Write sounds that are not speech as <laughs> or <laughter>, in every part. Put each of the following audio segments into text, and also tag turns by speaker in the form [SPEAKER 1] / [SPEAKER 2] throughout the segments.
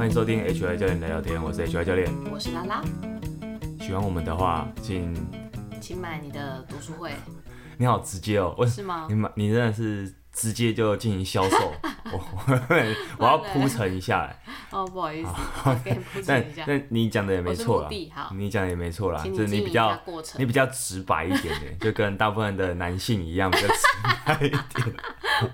[SPEAKER 1] 欢迎收听 HY 教练聊聊天，我是 HY 教练，
[SPEAKER 2] 我是拉拉。
[SPEAKER 1] 喜欢我们的话，请
[SPEAKER 2] 请买你的读书会。<laughs>
[SPEAKER 1] 你好直接哦，
[SPEAKER 2] 是吗？
[SPEAKER 1] 你买，你真的是直接就进行销售，<laughs> 我 <laughs> 我要铺陈一下。
[SPEAKER 2] 哦，不好意思，我给你铺陈一下。
[SPEAKER 1] 但你讲的也没错啦，你讲的也没错啦，就是你比较你比较直白一点点，就跟大部分的男性一样，比较直白一点。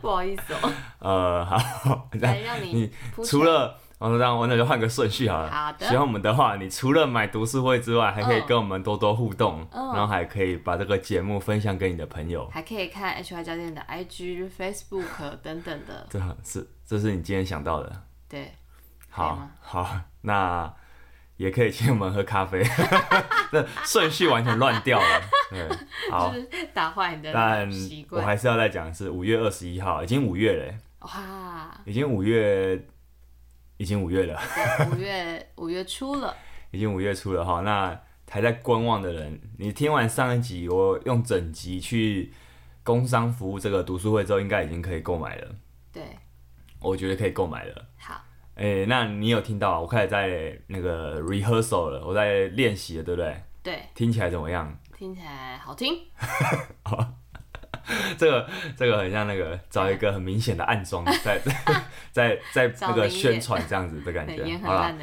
[SPEAKER 2] 不好意思哦。
[SPEAKER 1] 呃，好，
[SPEAKER 2] 来让你
[SPEAKER 1] 除了。然后让我那就换个顺序好了。
[SPEAKER 2] 好的。
[SPEAKER 1] 喜欢我们的话，你除了买读书会之外，还可以跟我们多多互动，嗯、然后还可以把这个节目分享给你的朋友。
[SPEAKER 2] 还可以看 HY 教练的 IG、Facebook 等等的。
[SPEAKER 1] 这是这是你今天想到的。
[SPEAKER 2] 对。
[SPEAKER 1] 好，好，那也可以请我们喝咖啡。<laughs> 那顺序完全乱掉了。对。好。
[SPEAKER 2] 就是打坏你的习惯。
[SPEAKER 1] 但我还是要再讲，是五月二十一号，已经五月了。
[SPEAKER 2] 哇。
[SPEAKER 1] 已经五月。已经五月了，
[SPEAKER 2] 五月 <laughs> 五月初了，
[SPEAKER 1] 已经五月初了哈。那还在观望的人，你听完上一集，我用整集去工商服务这个读书会之后，应该已经可以购买了。
[SPEAKER 2] 对，
[SPEAKER 1] 我觉得可以购买了。
[SPEAKER 2] 好，
[SPEAKER 1] 哎、欸，那你有听到？我开始在那个 rehearsal 了，我在练习了，对不对？
[SPEAKER 2] 对，
[SPEAKER 1] 听起来怎么样？
[SPEAKER 2] 听起来好听。<laughs> <laughs>
[SPEAKER 1] 这个这个很像那个找一个很明显的暗装，<laughs> 在在在在那个宣传这样子的感觉，
[SPEAKER 2] 好了，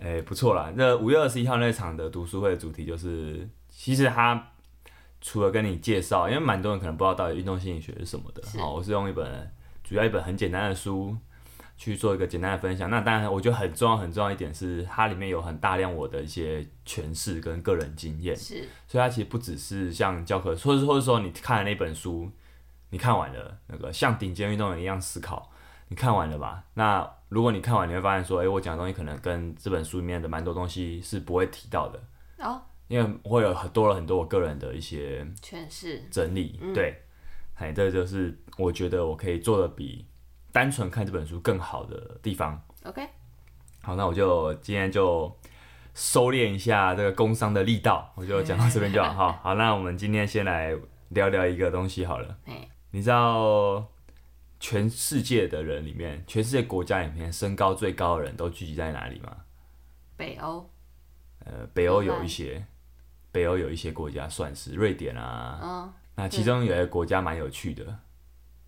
[SPEAKER 1] 哎，不错啦。那五月二十一号那场的读书会的主题就是，其实他除了跟你介绍，因为蛮多人可能不知道到底运动心理学是什么的，好，我是用一本主要一本很简单的书。去做一个简单的分享。那当然，我觉得很重要、很重要一点是，它里面有很大量我的一些诠释跟个人经验。
[SPEAKER 2] 是，
[SPEAKER 1] 所以它其实不只是像教科，或者或者说你看了那本书，你看完了那个像顶尖运动员一样思考，你看完了吧？那如果你看完，你会发现说，诶、欸，我讲的东西可能跟这本书里面的蛮多东西是不会提到的。
[SPEAKER 2] 哦。
[SPEAKER 1] 因为会有很多了很多我个人的一些
[SPEAKER 2] 诠释
[SPEAKER 1] 整理。对。哎、嗯，这就是我觉得我可以做的比。单纯看这本书更好的地方。
[SPEAKER 2] OK，
[SPEAKER 1] 好，那我就今天就收敛一下这个工商的力道，我就讲到这边就好。好，好，那我们今天先来聊聊一个东西好了。你知道全世界的人里面，全世界国家里面身高最高的人都聚集在哪里吗？
[SPEAKER 2] 北欧。
[SPEAKER 1] 呃，北欧有一些，北欧有一些国家算是瑞典啊。
[SPEAKER 2] 哦。
[SPEAKER 1] 那其中有一个国家蛮有趣的。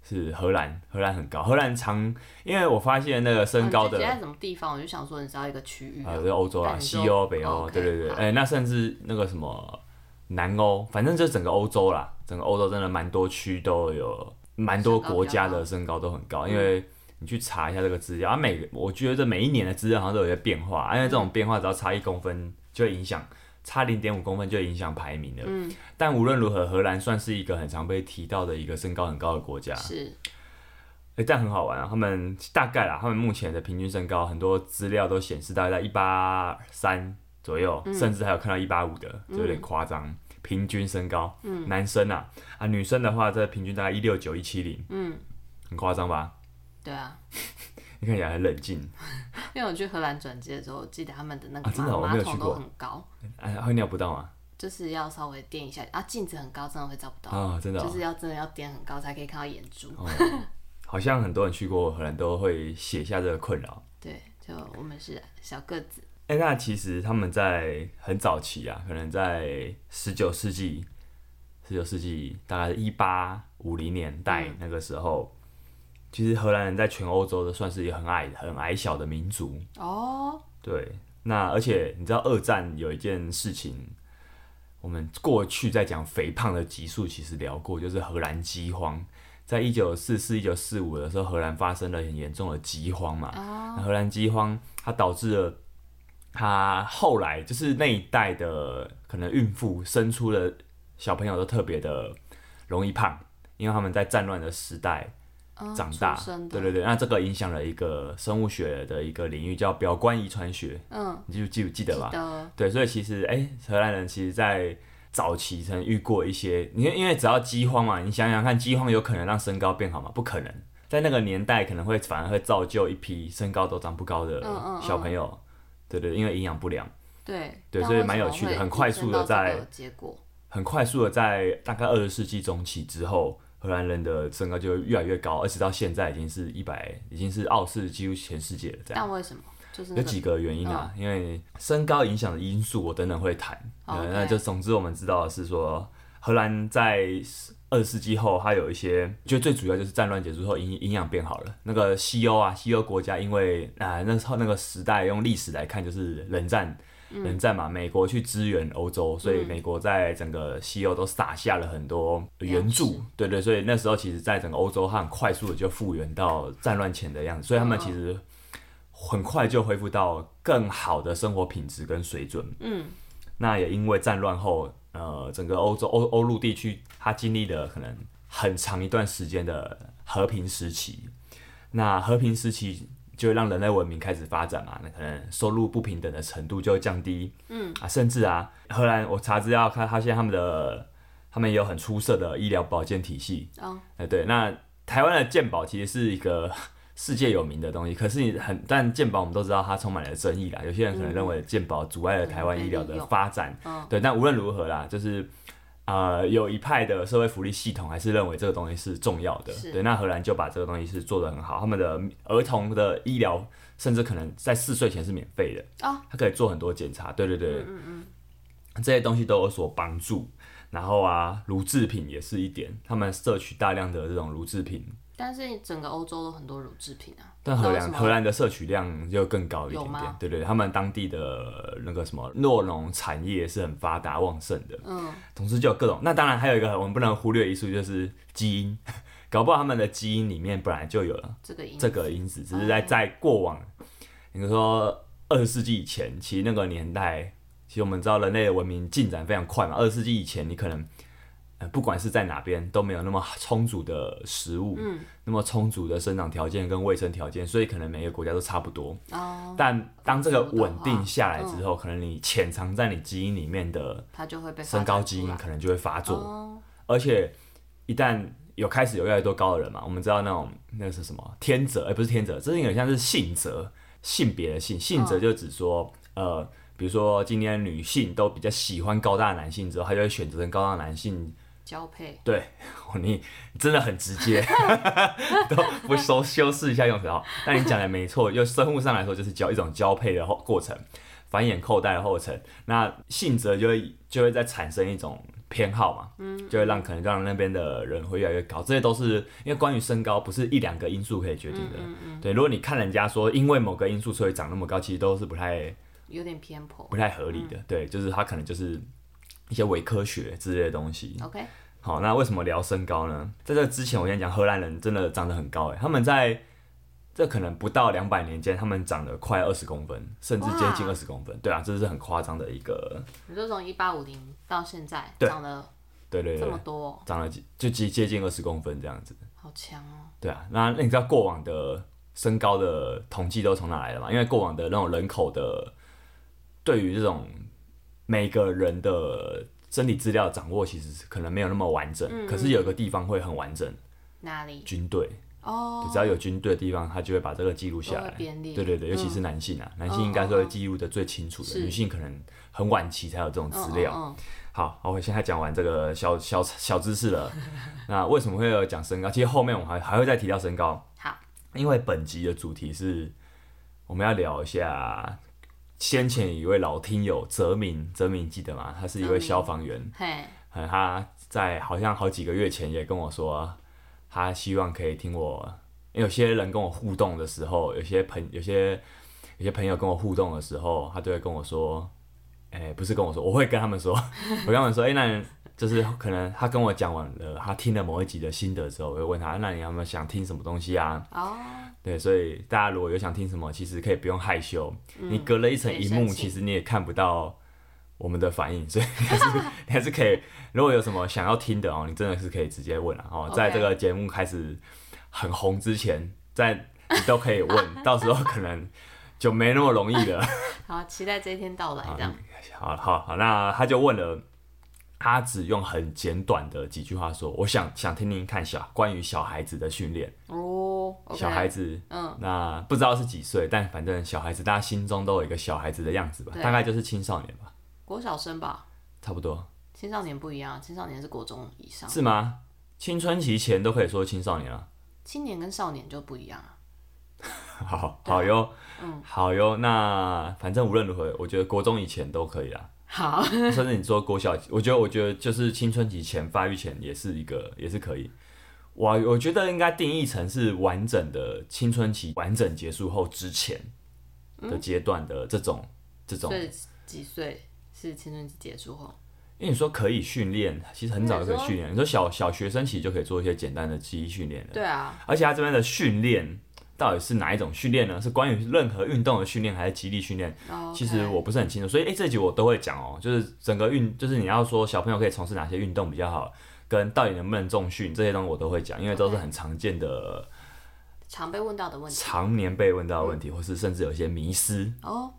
[SPEAKER 1] 是荷兰，荷兰很高。荷兰长，因为我发现那个身高的。
[SPEAKER 2] 在什么地方？我就想说，你知道一个区域。
[SPEAKER 1] 啊，就是欧洲啊，西欧、北欧，对对对。哎，那甚至那个什么南欧，反正就整个欧洲啦，整个欧洲真的蛮多区都有，蛮多国家的身高都很高。因为你去查一下这个资料，啊，每我觉得每一年的资料好像都有些变化，因为这种变化只要差一公分就会影响。差零点五公分就影响排名了。嗯，但无论如何，荷兰算是一个很常被提到的一个身高很高的国家。
[SPEAKER 2] 是，
[SPEAKER 1] 哎、欸，但很好玩啊。他们大概啦，他们目前的平均身高，很多资料都显示大概在一八三左右，嗯、甚至还有看到一八五的，就有点夸张。嗯、平均身高，嗯，男生啊，啊，女生的话，这平均大概一六九一七零，嗯，很夸张吧？
[SPEAKER 2] 对啊。<laughs>
[SPEAKER 1] 你看起来很冷静，<laughs>
[SPEAKER 2] 因为我去荷兰转机的时候，我记得他们的那个马桶都很高，
[SPEAKER 1] 哎，会尿不到吗？
[SPEAKER 2] 就是要稍微垫一下啊，镜子很高，真的会照不到
[SPEAKER 1] 啊，真的，
[SPEAKER 2] 就是要真的要垫很高才可以看到眼珠。
[SPEAKER 1] 好像很多人去过荷兰都会写下这个困扰。<laughs>
[SPEAKER 2] 对，就我们是小个子。
[SPEAKER 1] 哎，那其实他们在很早期啊，可能在十九世纪，十九世纪大概一八五零年代那个时候。其实荷兰人在全欧洲都算是一个很矮、很矮小的民族
[SPEAKER 2] 哦。
[SPEAKER 1] 对，那而且你知道二战有一件事情，我们过去在讲肥胖的集数其实聊过，就是荷兰饥荒。在一九四四、一九四五的时候，荷兰发生了很严重的饥荒嘛。
[SPEAKER 2] 哦。
[SPEAKER 1] 那荷兰饥荒它导致了它后来就是那一代的可能孕妇生出的小朋友都特别的容易胖，因为他们在战乱的时代。长大，对对对，那这个影响了一个生物学的一个领域，叫表观遗传学。嗯，你就记不记得吧？
[SPEAKER 2] 得。
[SPEAKER 1] 对，所以其实，哎、欸，荷兰人其实在早期曾遇过一些，你看，因为只要饥荒嘛，你想想看，饥荒有可能让身高变好吗？不可能，在那个年代可能会反而会造就一批身高都长不高的小朋友。嗯嗯嗯对，对对，因为营养不良。
[SPEAKER 2] 对。
[SPEAKER 1] 对，所以蛮有趣的，很快速的在结果，很快速的在大概二十世纪中期之后。荷兰人的身高就越来越高，而且到现在已经是一百，已经是傲视几乎全世界了。这样。
[SPEAKER 2] 但为什么？就是
[SPEAKER 1] 有几个原因啊，嗯、因为身高影响的因素，我等等会
[SPEAKER 2] 谈。
[SPEAKER 1] 那就总之我们知道的是说，荷兰在二十世纪后，它有一些，就最主要就是战乱结束后营营养变好了。那个西欧啊，西欧国家因为啊那时候那个时代用历史来看就是冷战。冷战嘛，美国去支援欧洲，所以美国在整个西欧都撒下了很多援助，对对，所以那时候其实，在整个欧洲，它很快速的就复原到战乱前的样子，所以他们其实很快就恢复到更好的生活品质跟水准。嗯，那也因为战乱后，呃，整个欧洲欧欧陆地区，它经历了可能很长一段时间的和平时期，那和平时期。就会让人类文明开始发展嘛，那可能收入不平等的程度就会降低，嗯。啊，甚至啊，荷兰我查资料看，他现在他们的他们也有很出色的医疗保健体系，哦，哎对，那台湾的健保其实是一个世界有名的东西，可是你很但健保我们都知道它充满了争议啦，有些人可能认为健保阻碍了台湾医疗的发展，嗯、对，但无论如何啦，就是。呃，有一派的社会福利系统还是认为这个东西是重要的，对。那荷兰就把这个东西是做得很好，他们的儿童的医疗甚至可能在四岁前是免费的，哦，他可以做很多检查，对对对，嗯嗯嗯，这些东西都有所帮助。然后啊，乳制品也是一点，他们摄取大量的这种乳制品。
[SPEAKER 2] 但是整个欧洲都很多乳制品啊，
[SPEAKER 1] 但荷兰荷兰的摄取量就更高一点点，吗对对，他们当地的那个什么诺农产业是很发达旺盛的，嗯，同时就有各种。那当然还有一个我们不能忽略的因素就是基因，<laughs> 搞不好他们的基因里面本来就有了这个因这个因子，只是在在过往，比如说二十世纪以前，其实那个年代，其实我们知道人类的文明进展非常快嘛，二十世纪以前你可能。不管是在哪边都没有那么充足的食物，嗯，那么充足的生长条件跟卫生条件，所以可能每个国家都差不多。哦，但当这个稳定下来之后，可能你潜藏在你基因里面的，它就会被身高基因可能就会发作。而且一旦有开始有越来越多高的人嘛，我们知道那种那是什么天择，哎，不是天择，这是有点像是性择，性别的性，性择就指说，呃，比如说今天女性都比较喜欢高大的男性之后，她就会选择跟高大的男性。
[SPEAKER 2] 交配
[SPEAKER 1] 对，<laughs> 你真的很直接，<laughs> 都不修修饰一下用词哦。但你讲的没错，就生物上来说，就是交一种交配的后过程，繁衍后代的过程。那性择就会就会再产生一种偏好嘛，嗯，就会让可能让那边的人会越来越高。这些都是因为关于身高不是一两个因素可以决定的，嗯嗯嗯对。如果你看人家说因为某个因素所以长那么高，其实都是不太
[SPEAKER 2] 有点偏颇，
[SPEAKER 1] 不太合理的。嗯、对，就是他可能就是。一些伪科学之类的东西。
[SPEAKER 2] OK，
[SPEAKER 1] 好，那为什么聊身高呢？在这之前，我跟你讲，荷兰人真的长得很高哎，他们在这可能不到两百年间，他们长得快二十公分，甚至接近二十公分。对啊，这是很夸张的一个。
[SPEAKER 2] 你说从一八五零到现在，长了
[SPEAKER 1] 对对对，
[SPEAKER 2] 这么多，
[SPEAKER 1] 长了就接接近二十公分这样子。
[SPEAKER 2] 好强哦。
[SPEAKER 1] 对啊，那那你知道过往的身高的统计都从哪来的吗？因为过往的那种人口的对于这种。每个人的身体资料掌握其实可能没有那么完整，嗯、可是有个地方会很完整。
[SPEAKER 2] 哪里？
[SPEAKER 1] 军队哦，只要有军队的地方，他就会把这个记录下来。对对对，尤其是男性啊，嗯、男性应该是会记录的最清楚的，女性可能很晚期才有这种资料。好，我现在讲完这个小小小知识了。<laughs> 那为什么会有讲身高？其实后面我们还还会再提到身高。
[SPEAKER 2] 好，
[SPEAKER 1] 因为本集的主题是我们要聊一下。先前一位老听友泽明，泽明记得吗？他是一位消防员。嘿，他在好像好几个月前也跟我说，他希望可以听我。有些人跟我互动的时候，有些朋有些有些朋友跟我互动的时候，他就会跟我说，哎、欸，不是跟我说，我会跟他们说，<laughs> 我跟他们说，哎、欸，那。就是可能他跟我讲完了，他听了某一集的心得之后，我会问他，那你有没有想听什么东西啊？哦，oh. 对，所以大家如果有想听什么，其实可以不用害羞，嗯、你隔了一层荧幕，其实你也看不到我们的反应，所以你还是 <laughs> 你还是可以，如果有什么想要听的哦，你真的是可以直接问啊。哦在这个节目开始很红之前，在你都可以问，<laughs> 到时候可能就没那么容易了。<laughs>
[SPEAKER 2] 好，期待这一天到来，这样。
[SPEAKER 1] 好好好，那他就问了。他只用很简短的几句话说：“我想想听听看小关于小孩子的训练哦，oh, okay. 小孩子，嗯，那不知道是几岁，但反正小孩子，大家心中都有一个小孩子的样子吧，大概就是青少年吧，
[SPEAKER 2] 国小生吧，
[SPEAKER 1] 差不多。
[SPEAKER 2] 青少年不一样，青少年是国中以上，
[SPEAKER 1] 是吗？青春期前都可以说青少年啊，
[SPEAKER 2] 青年跟少年就不一样啊。<laughs>
[SPEAKER 1] 好好哟，嗯，好哟。那反正无论如何，我觉得国中以前都可以啦。
[SPEAKER 2] 好，<laughs>
[SPEAKER 1] 甚至你说国小，我觉得我觉得就是青春期前发育前也是一个也是可以。我我觉得应该定义成是完整的青春期完整结束后之前的阶段的这种、嗯、
[SPEAKER 2] 这种。几岁是青春期结束后？
[SPEAKER 1] 因为你说可以训练，其实很早就可以训练。你说小小学生其实就可以做一些简单的记忆训练了。
[SPEAKER 2] 对啊。
[SPEAKER 1] 而且他这边的训练到底是哪一种训练呢？是关于任何运动的训练，还是肌力训练？Oh. 其实我不是很清楚。所以，哎、欸，这集我都会讲哦，就是整个运，就是你要说小朋友可以从事哪些运动比较好。跟到底能不能重训这些东西我都会讲，因为都是很常见的.
[SPEAKER 2] 常被问到的问题，
[SPEAKER 1] 常年被问到的问题，嗯、或是甚至有些迷失。
[SPEAKER 2] 哦，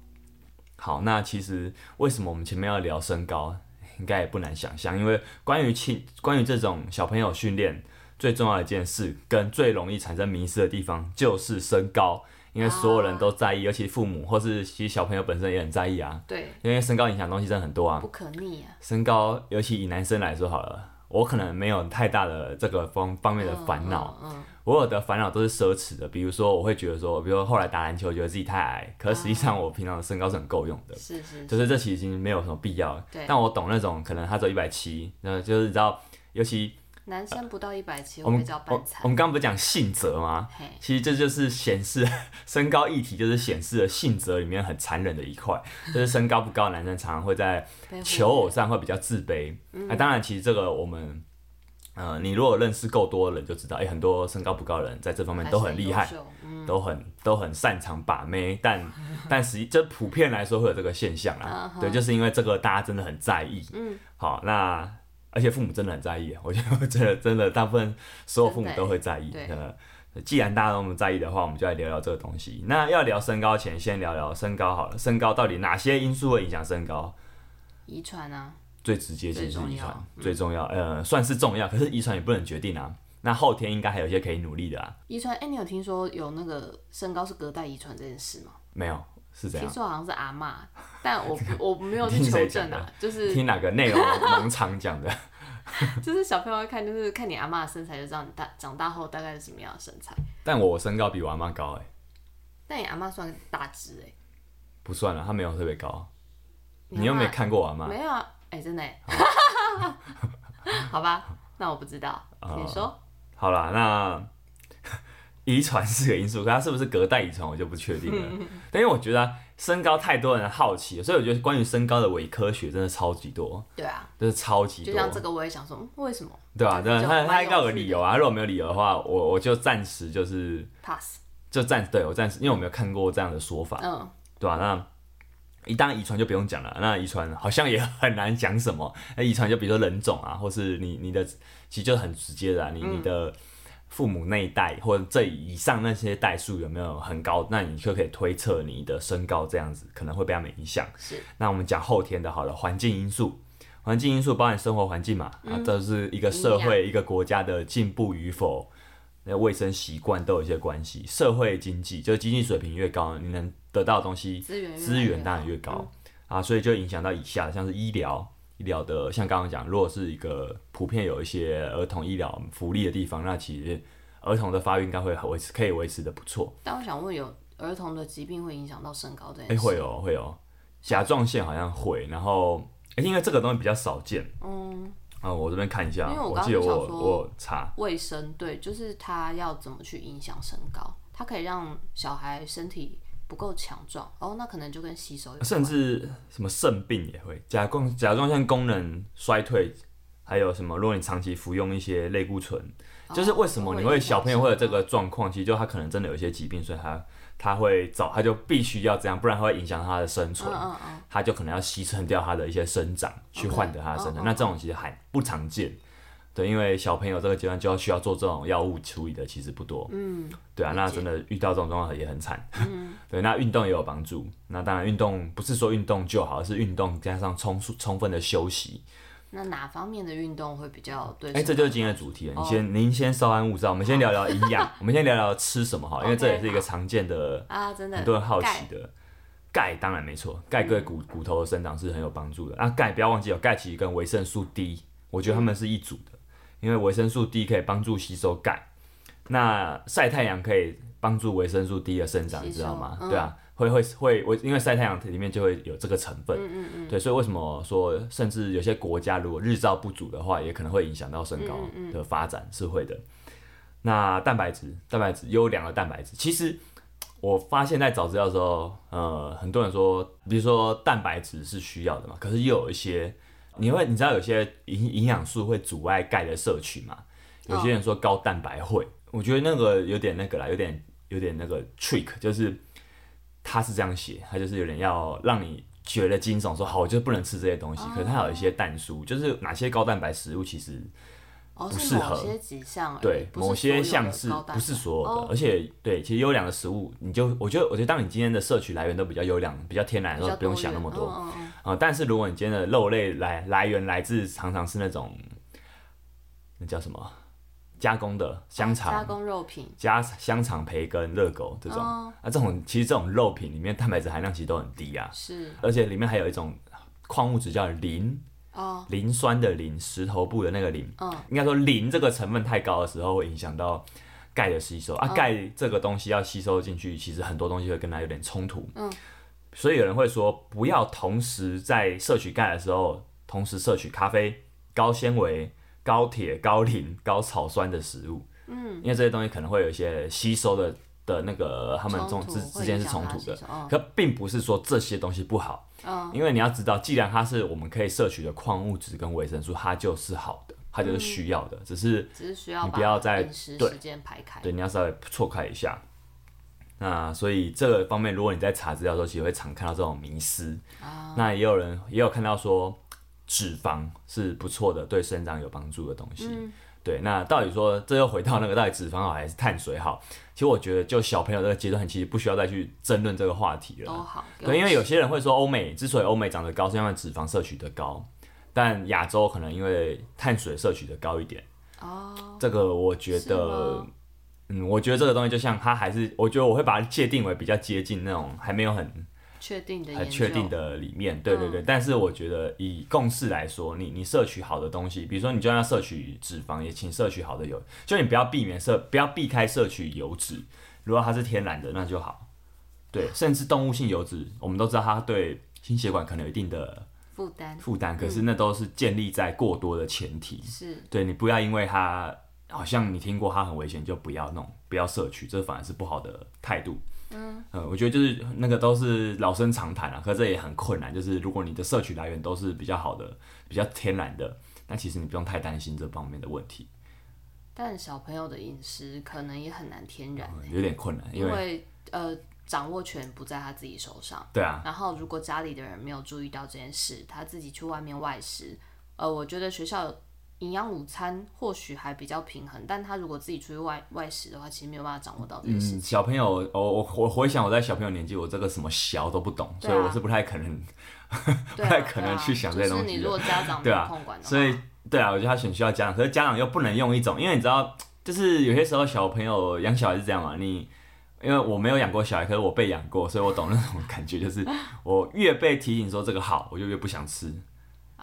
[SPEAKER 1] 好，那其实为什么我们前面要聊身高，应该也不难想象，因为关于亲，关于这种小朋友训练最重要的一件事，跟最容易产生迷失的地方就是身高，因为所有人都在意，啊、尤其父母或是其实小朋友本身也很在意啊。
[SPEAKER 2] 对，
[SPEAKER 1] 因为身高影响东西真的很多啊，
[SPEAKER 2] 不可逆啊。
[SPEAKER 1] 身高，尤其以男生来说好了。我可能没有太大的这个方方面的烦恼，嗯嗯嗯、我有的烦恼都是奢侈的，比如说我会觉得说，比如说后来打篮球觉得自己太矮，可是实际上我平常的身高是很够用的，
[SPEAKER 2] 是是，是，
[SPEAKER 1] 就是这其实已经没有什么必要。
[SPEAKER 2] 对，
[SPEAKER 1] 但我懂那种可能他只有一百七，那就是你知道，尤其。
[SPEAKER 2] 男生不到一百七，
[SPEAKER 1] 我们
[SPEAKER 2] 叫
[SPEAKER 1] 我我们刚刚不是讲性责吗？其实这就是显示 <laughs> 身高议题，就是显示了性责里面很残忍的一块，就是身高不高的男生常常会在求偶上会比较自卑。那、啊、当然，其实这个我们，呃，你如果认识够多的人就知道，哎、欸，很多身高不高的人在这方面都很厉害，嗯、都很都很擅长把妹，但 <laughs> 但实际这普遍来说会有这个现象啊，对，就是因为这个大家真的很在意。嗯，好，那。而且父母真的很在意，<laughs> 我觉得我觉得真的大部分所有父母都会在意。呃，既然大家都那么在意的话，我们就来聊聊这个东西。那要聊身高前，先聊聊身高好了。身高到底哪些因素会影响身高？
[SPEAKER 2] 遗传啊，
[SPEAKER 1] 最直接就是遗传，最重要。呃，算是重要，可是遗传也不能决定啊。那后天应该还有一些可以努力的啊。
[SPEAKER 2] 遗传，哎，你有听说有那个身高是隔代遗传这件事吗？
[SPEAKER 1] 没有。是这样，
[SPEAKER 2] 听说好像是阿妈，但我 <laughs> 我没有去求证啊，就是
[SPEAKER 1] 听哪个内容农场讲的，<laughs>
[SPEAKER 2] 就是小朋友会看，就是看你阿妈的身材，就知道你大长大后大概是什么样的身材。
[SPEAKER 1] 但我身高比我阿嬷高哎、欸，
[SPEAKER 2] 但你阿妈算大只哎、欸，
[SPEAKER 1] 不算了，她没有特别高，你，你又没看过我阿妈？
[SPEAKER 2] 没有啊，哎、欸，真的、欸，<laughs> 好吧，那我不知道，你说、呃，
[SPEAKER 1] 好了，那。遗传是个因素，<laughs> 可它是不是隔代遗传，我就不确定了。但因为我觉得身高太多人好奇，所以我觉得关于身高的伪科学真的超级多。
[SPEAKER 2] 对啊，
[SPEAKER 1] 就是超级多。
[SPEAKER 2] 就像这个，我也想说，为什么？
[SPEAKER 1] 对啊，<laughs> 对，他他应该有个理由啊。如果没有理由的话，我我就暂时就是
[SPEAKER 2] pass，
[SPEAKER 1] 就暂对我暂时，因为我没有看过这样的说法。嗯，对吧、啊？那一旦遗传就不用讲了，那遗传好像也很难讲什么。那遗传就比如说人种啊，或是你你的其实就很直接的、啊，你、嗯、你的。父母那一代或者这以上那些代数有没有很高？那你就可以推测你的身高这样子可能会被他们影响。
[SPEAKER 2] 是。那
[SPEAKER 1] 我们讲后天的好了，环境因素，环境因素包含生活环境嘛，嗯、啊，这是一个社会、嗯、一个国家的进步与否，那卫生习惯都有一些关系。社会经济就是经济水平越高，你能得到的东西资源资源当然越高、嗯、啊，所以就影响到以下，像是医疗。医疗的，像刚刚讲，如果是一个普遍有一些儿童医疗福利的地方，那其实儿童的发育应该会维持，可以维持的不错。
[SPEAKER 2] 但我想问，有儿童的疾病会影响到身高这件事？
[SPEAKER 1] 哎、欸，会有，会有，甲状腺好像会，然后，欸、因为这个东西比较少见。嗯。啊，我这边看一下，
[SPEAKER 2] 因为我刚刚想说，我查卫生，对，就是他要怎么去影响身高，它可以让小孩身体。不够强壮哦，那可能就跟吸收有关，
[SPEAKER 1] 甚至什么肾病也会，甲状甲状腺功能衰退，还有什么？如果你长期服用一些类固醇，哦、就是为什么你会小朋友会有这个状况？其实就他可能真的有一些疾病，所以他他会早他就必须要这样，不然他会影响他的生存，嗯嗯嗯，他就可能要牺牲掉他的一些生长去换得他的生长。Okay, 那这种其实还不常见。对，因为小朋友这个阶段就要需要做这种药物处理的，其实不多。嗯，对啊，那真的遇到这种状况也很惨。嗯，对，那运动也有帮助。那当然，运动不是说运动就好，是运动加上充充分的休息。
[SPEAKER 2] 那哪方面的运动会比较对？
[SPEAKER 1] 哎、欸，这就是今天的主题了。你先，哦、您先稍安勿躁，我们先聊聊营养。我们先聊聊吃什么哈，因为这也是一个常见的啊，真的很多人好奇的。钙当然没错，钙对骨骨头的生长是很有帮助的。啊，钙不要忘记有钙，其实跟维生素 D，我觉得他们是一组的。因为维生素 D 可以帮助吸收钙，那晒太阳可以帮助维生素 D 的生长，你知道吗？嗯、对啊，会会会，我因为晒太阳里面就会有这个成分。嗯嗯嗯。对，所以为什么说，甚至有些国家如果日照不足的话，也可能会影响到身高的发展，是会的。那蛋白质，蛋白质优良的蛋白质，其实我发现在找资料的时候，呃，很多人说，比如说蛋白质是需要的嘛，可是又有一些，你会你知道有些营营养素会阻碍钙的摄取嘛？有些人说高蛋白会，我觉得那个有点那个啦，有点有点那个 trick，就是他是这样写，他就是有点要让你觉得惊悚，说好，我就不能吃这些东西，可是他有一些蛋书，就是哪些高蛋白食物其实。不适合，对某些项是不是所有的，而且对，其实优良的食物，你就我觉得，我觉得当你今天的摄取来源都比较优良、比较天然的时候，不用想那么多啊。但是如果你今天的肉类来来源来自常常是那种那叫什么？加工的香肠、
[SPEAKER 2] 加工肉品、
[SPEAKER 1] 加香肠、培根、热狗这种，啊，这种其实这种肉品里面蛋白质含量其实都很低啊，
[SPEAKER 2] 是，
[SPEAKER 1] 而且里面还有一种矿物质叫磷。
[SPEAKER 2] 哦，
[SPEAKER 1] 磷酸的磷，石头布的那个磷，嗯，应该说磷这个成分太高的时候，会影响到钙的吸收。啊。钙这个东西要吸收进去，其实很多东西会跟它有点冲突，嗯，所以有人会说，不要同时在摄取钙的时候，同时摄取咖啡、高纤维、高铁、高磷、高草酸的食物，嗯，因为这些东西可能会有一些吸收的的那个，他们中之之间是冲突的，可并不是说这些东西不好。因为你要知道，既然它是我们可以摄取的矿物质跟维生素，它就是好的，它就是需要的，只是
[SPEAKER 2] 只是需要
[SPEAKER 1] 你不要在
[SPEAKER 2] 时间排开，
[SPEAKER 1] 对，对，你要稍微错开一下。那所以这个方面，如果你在查资料的时候，其实会常看到这种迷思。那也有人也有看到说，脂肪是不错的，对生长有帮助的东西。嗯对，那到底说，这又回到那个到底脂肪好还是碳水好？其实我觉得就小朋友这个阶段，其实不需要再去争论这个话题了。
[SPEAKER 2] 都好。
[SPEAKER 1] 对，因为有些人会说，欧美之所以欧美长得高，是因为脂肪摄取的高，但亚洲可能因为碳水摄取的高一点。哦。这个我觉得，嗯，我觉得这个东西就像它还是，我觉得我会把它界定为比较接近那种还没有很。
[SPEAKER 2] 确定的，
[SPEAKER 1] 很确定的里面，对对对。嗯、但是我觉得以共识来说，你你摄取好的东西，比如说你就要摄取脂肪，也请摄取好的油，就你不要避免摄，不要避开摄取油脂。如果它是天然的，那就好。对，甚至动物性油脂，我们都知道它对心血管可能有一定的负担负担，可是那都是建立在过多的前提。是、嗯，对你不要因为它好像你听过它很危险，就不要弄，不要摄取，这反而是不好的态度。嗯，我觉得就是那个都是老生常谈啊，可是这也很困难。就是如果你的摄取来源都是比较好的、比较天然的，那其实你不用太担心这方面的问题。
[SPEAKER 2] 但小朋友的饮食可能也很难天然、欸嗯，
[SPEAKER 1] 有点困难，因为，
[SPEAKER 2] 因为呃，掌握权不在他自己手上。
[SPEAKER 1] 对啊。
[SPEAKER 2] 然后如果家里的人没有注意到这件事，他自己去外面外食，呃，我觉得学校。营养午餐或许还比较平衡，但他如果自己出去外外食的话，其实没有办法掌握到这些事情。
[SPEAKER 1] 嗯，小朋友，我我我回想我在小朋友年纪，我这个什么小都不懂，啊、所以我是不太可能，啊、<laughs> 不太可能去想这些东西。
[SPEAKER 2] 就是你如果家长没有控管的话，
[SPEAKER 1] 对啊，所以对啊，我觉得他选需要家长，可是家长又不能用一种，因为你知道，就是有些时候小朋友养小孩是这样嘛，你因为我没有养过小孩，可是我被养过，所以我懂那种感觉，就是我越被提醒说这个好，我就越不想吃。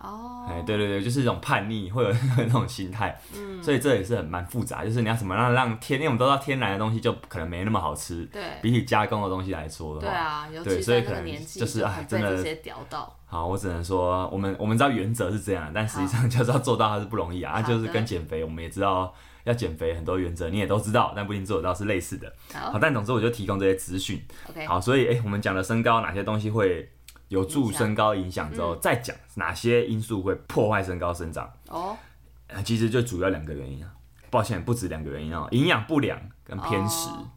[SPEAKER 1] 哦，哎，对对对，就是一种叛逆，会有那种心态，嗯，所以这也是很蛮复杂，就是你要怎么让让天，因为我们都知道天然的东西就可能没那么好吃，
[SPEAKER 2] 对，
[SPEAKER 1] 比起加工的东西来说的话，
[SPEAKER 2] 对啊，尤其在那个年纪，
[SPEAKER 1] 就是哎，真的，好，我只能说，我们我们知道原则是这样，但实际上就是要做到它是不容易啊，啊，就是跟减肥，我们也知道要减肥很多原则，你也都知道，但不一定做得到，是类似的。好，但总之我就提供这些资讯，OK，好，所以哎，我们讲的身高哪些东西会有助身高影响之后，嗯、再讲哪些因素会破坏身高生长。哦，其实就主要两个原因啊，抱歉，不止两个原因啊，营养不良跟偏食。哦、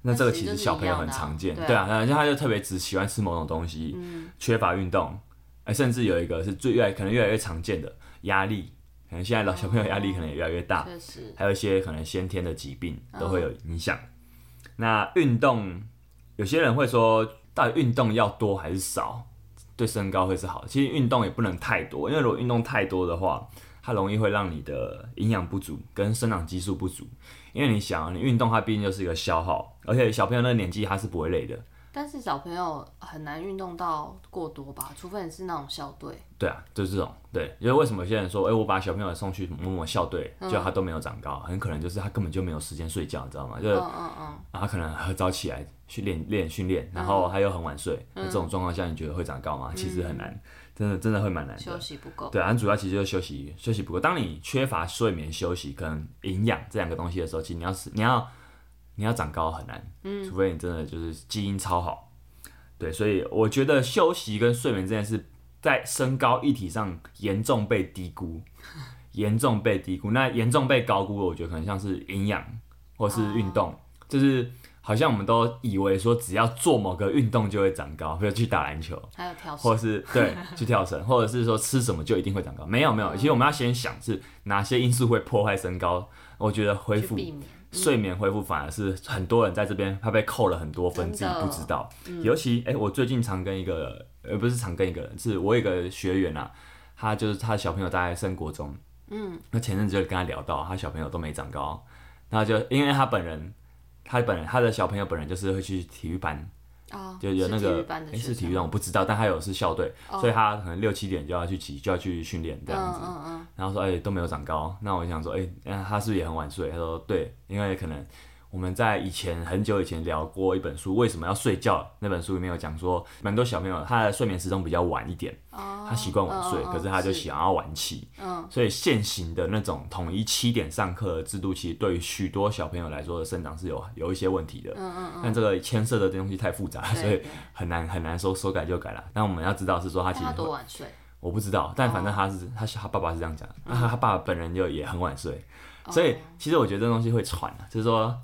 [SPEAKER 1] 那这个其实小朋友很常见，对啊，然后他就特别只喜欢吃某种东西，嗯、缺乏运动，哎，甚至有一个是最越来可能越来越常见的压力，可能现在老小朋友压力可能也越来越大，还有一些可能先天的疾病都会有影响。哦、那运动，有些人会说。到底运动要多还是少，对身高会是好？其实运动也不能太多，因为如果运动太多的话，它容易会让你的营养不足跟生长激素不足。因为你想，你运动它毕竟就是一个消耗，而且小朋友那个年纪他是不会累的，
[SPEAKER 2] 但是小朋友很难运动到过多吧，除非你是那种校队。
[SPEAKER 1] 对啊，就是这种。对，因为为什么有些人说，哎、欸，我把小朋友送去某某校队，结果他都没有长高，很可能就是他根本就没有时间睡觉，你知道吗？就是，嗯嗯嗯，然后他可能很早起来训练练训练，然后他又很晚睡，那、嗯、这种状况下，你觉得会长高吗？其实很难。嗯真的真的会蛮难的，
[SPEAKER 2] 休息不够。
[SPEAKER 1] 对啊，主要其实就是休息休息不够。当你缺乏睡眠、休息跟营养这两个东西的时候，其实你要是你要你要长高很难，嗯，除非你真的就是基因超好。对，所以我觉得休息跟睡眠这件事，在身高议题上严重被低估，严重被低估。那严重被高估，我觉得可能像是营养或是运动，哦、就是。好像我们都以为说只要做某个运动就会长高，比如去打篮球，
[SPEAKER 2] 还有跳绳，
[SPEAKER 1] 或者是对去跳绳，或者是说吃什么就一定会长高？没有没有，其实我们要先想是哪些因素会破坏身高。我觉得恢复睡眠恢复反而是很多人在这边他被扣了很多分，自己不知道。尤其哎、欸，我最近常跟一个呃不是常跟一个人，是我有一个学员啊，他就是他的小朋友大概升国中，嗯，那前阵子就跟他聊到，他小朋友都没长高，那就因为他本人。他本人，他的小朋友本人就是会去体育班，哦、就有那个哎是体育班，我不知道，但他有是校队，哦、所以他可能六七点就要去起，就要去训练这样子，然后说哎、欸、都没有长高，那我想说哎，那他是不是也很晚睡？他说对，因为可能。我们在以前很久以前聊过一本书，为什么要睡觉？那本书里面有讲说，蛮多小朋友他的睡眠时钟比较晚一点，他习惯晚睡，可是他就想要晚起，嗯所以现行的那种统一七点上课的制度，其实对于许多小朋友来说的生长是有有一些问题的嗯嗯。但这个牵涉的东西太复杂，所以很难很难说说改就改了。但我们要知道是说他其实
[SPEAKER 2] 多晚睡，
[SPEAKER 1] 我不知道，但反正他是他他爸爸是这样讲，那他爸爸本人就也很晚睡，所以其实我觉得这东西会传啊，就是说。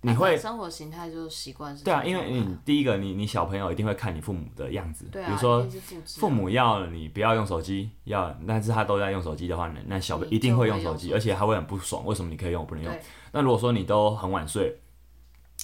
[SPEAKER 1] 你会
[SPEAKER 2] 生活形态就是习惯是？
[SPEAKER 1] 对啊，因为你第一个，你你小朋友一定会看你父母的样子，比如说父母要你不要用手机，要但是他都在用手机的话呢，那小朋友一定会用手机，而且他会很不爽，为什么你可以用我不能用？那如果说你都很晚睡，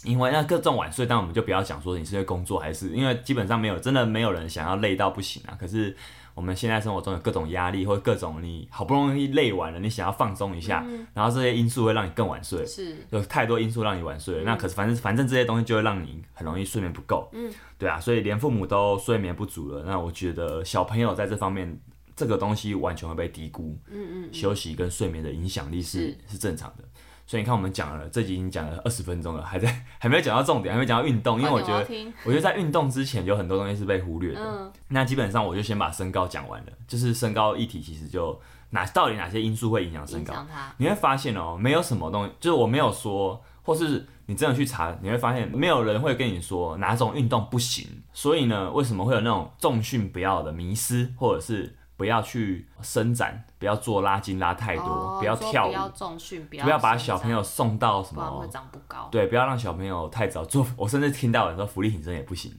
[SPEAKER 1] 因为那各种晚睡，但我们就不要讲说你是因为工作还是因为基本上没有真的没有人想要累到不行啊，可是。我们现在生活中有各种压力，或者各种你好不容易累完了，你想要放松一下，嗯、然后这些因素会让你更晚睡，是。有太多因素让你晚睡。嗯、那可是反正反正这些东西就会让你很容易睡眠不够，嗯，对啊，所以连父母都睡眠不足了，那我觉得小朋友在这方面这个东西完全会被低估，嗯嗯，嗯。休息跟睡眠的影响力是是，是正常的。所以你看，我们讲了这集已经讲了二十分钟了，还在还没有讲到重点，还没讲到运动，因为我觉得我觉得在运动之前有很多东西是被忽略的。嗯、那基本上我就先把身高讲完了，就是身高议题其实就哪到底哪些因素会影响身高？你会发现哦、喔，没有什么东西，就是我没有说，或是你真的去查，你会发现没有人会跟你说哪种运动不行。所以呢，为什么会有那种重训不要的迷失，或者是？不要去伸展，不要做拉筋拉太多，哦、不要跳舞，不要重训，不要把小朋友送到什么，会长不高。对，不要让小朋友太早做。<laughs> 我甚至听到有人说浮力挺身也不行，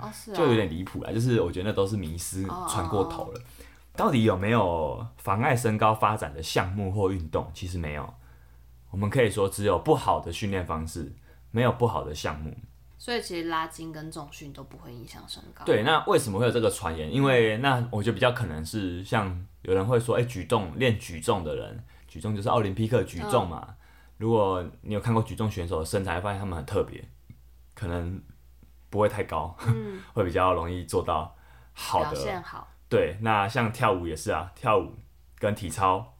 [SPEAKER 1] 哦、<laughs> 就有点离谱了。就是我觉得那都是迷失传过头了。哦、到底有没有妨碍身高发展的项目或运动？其实没有。我们可以说只有不好的训练方式，没有不好的项目。
[SPEAKER 2] 所以其实拉筋跟重训都不会影响身高。
[SPEAKER 1] 对，那为什么会有这个传言？因为那我觉得比较可能是像有人会说，哎、欸，举重练举重的人，举重就是奥林匹克举重嘛。嗯、如果你有看过举重选手的身材，发现他们很特别，可能不会太高，嗯、<laughs> 会比较容易做到好的。表现好。对，那像跳舞也是啊，跳舞跟体操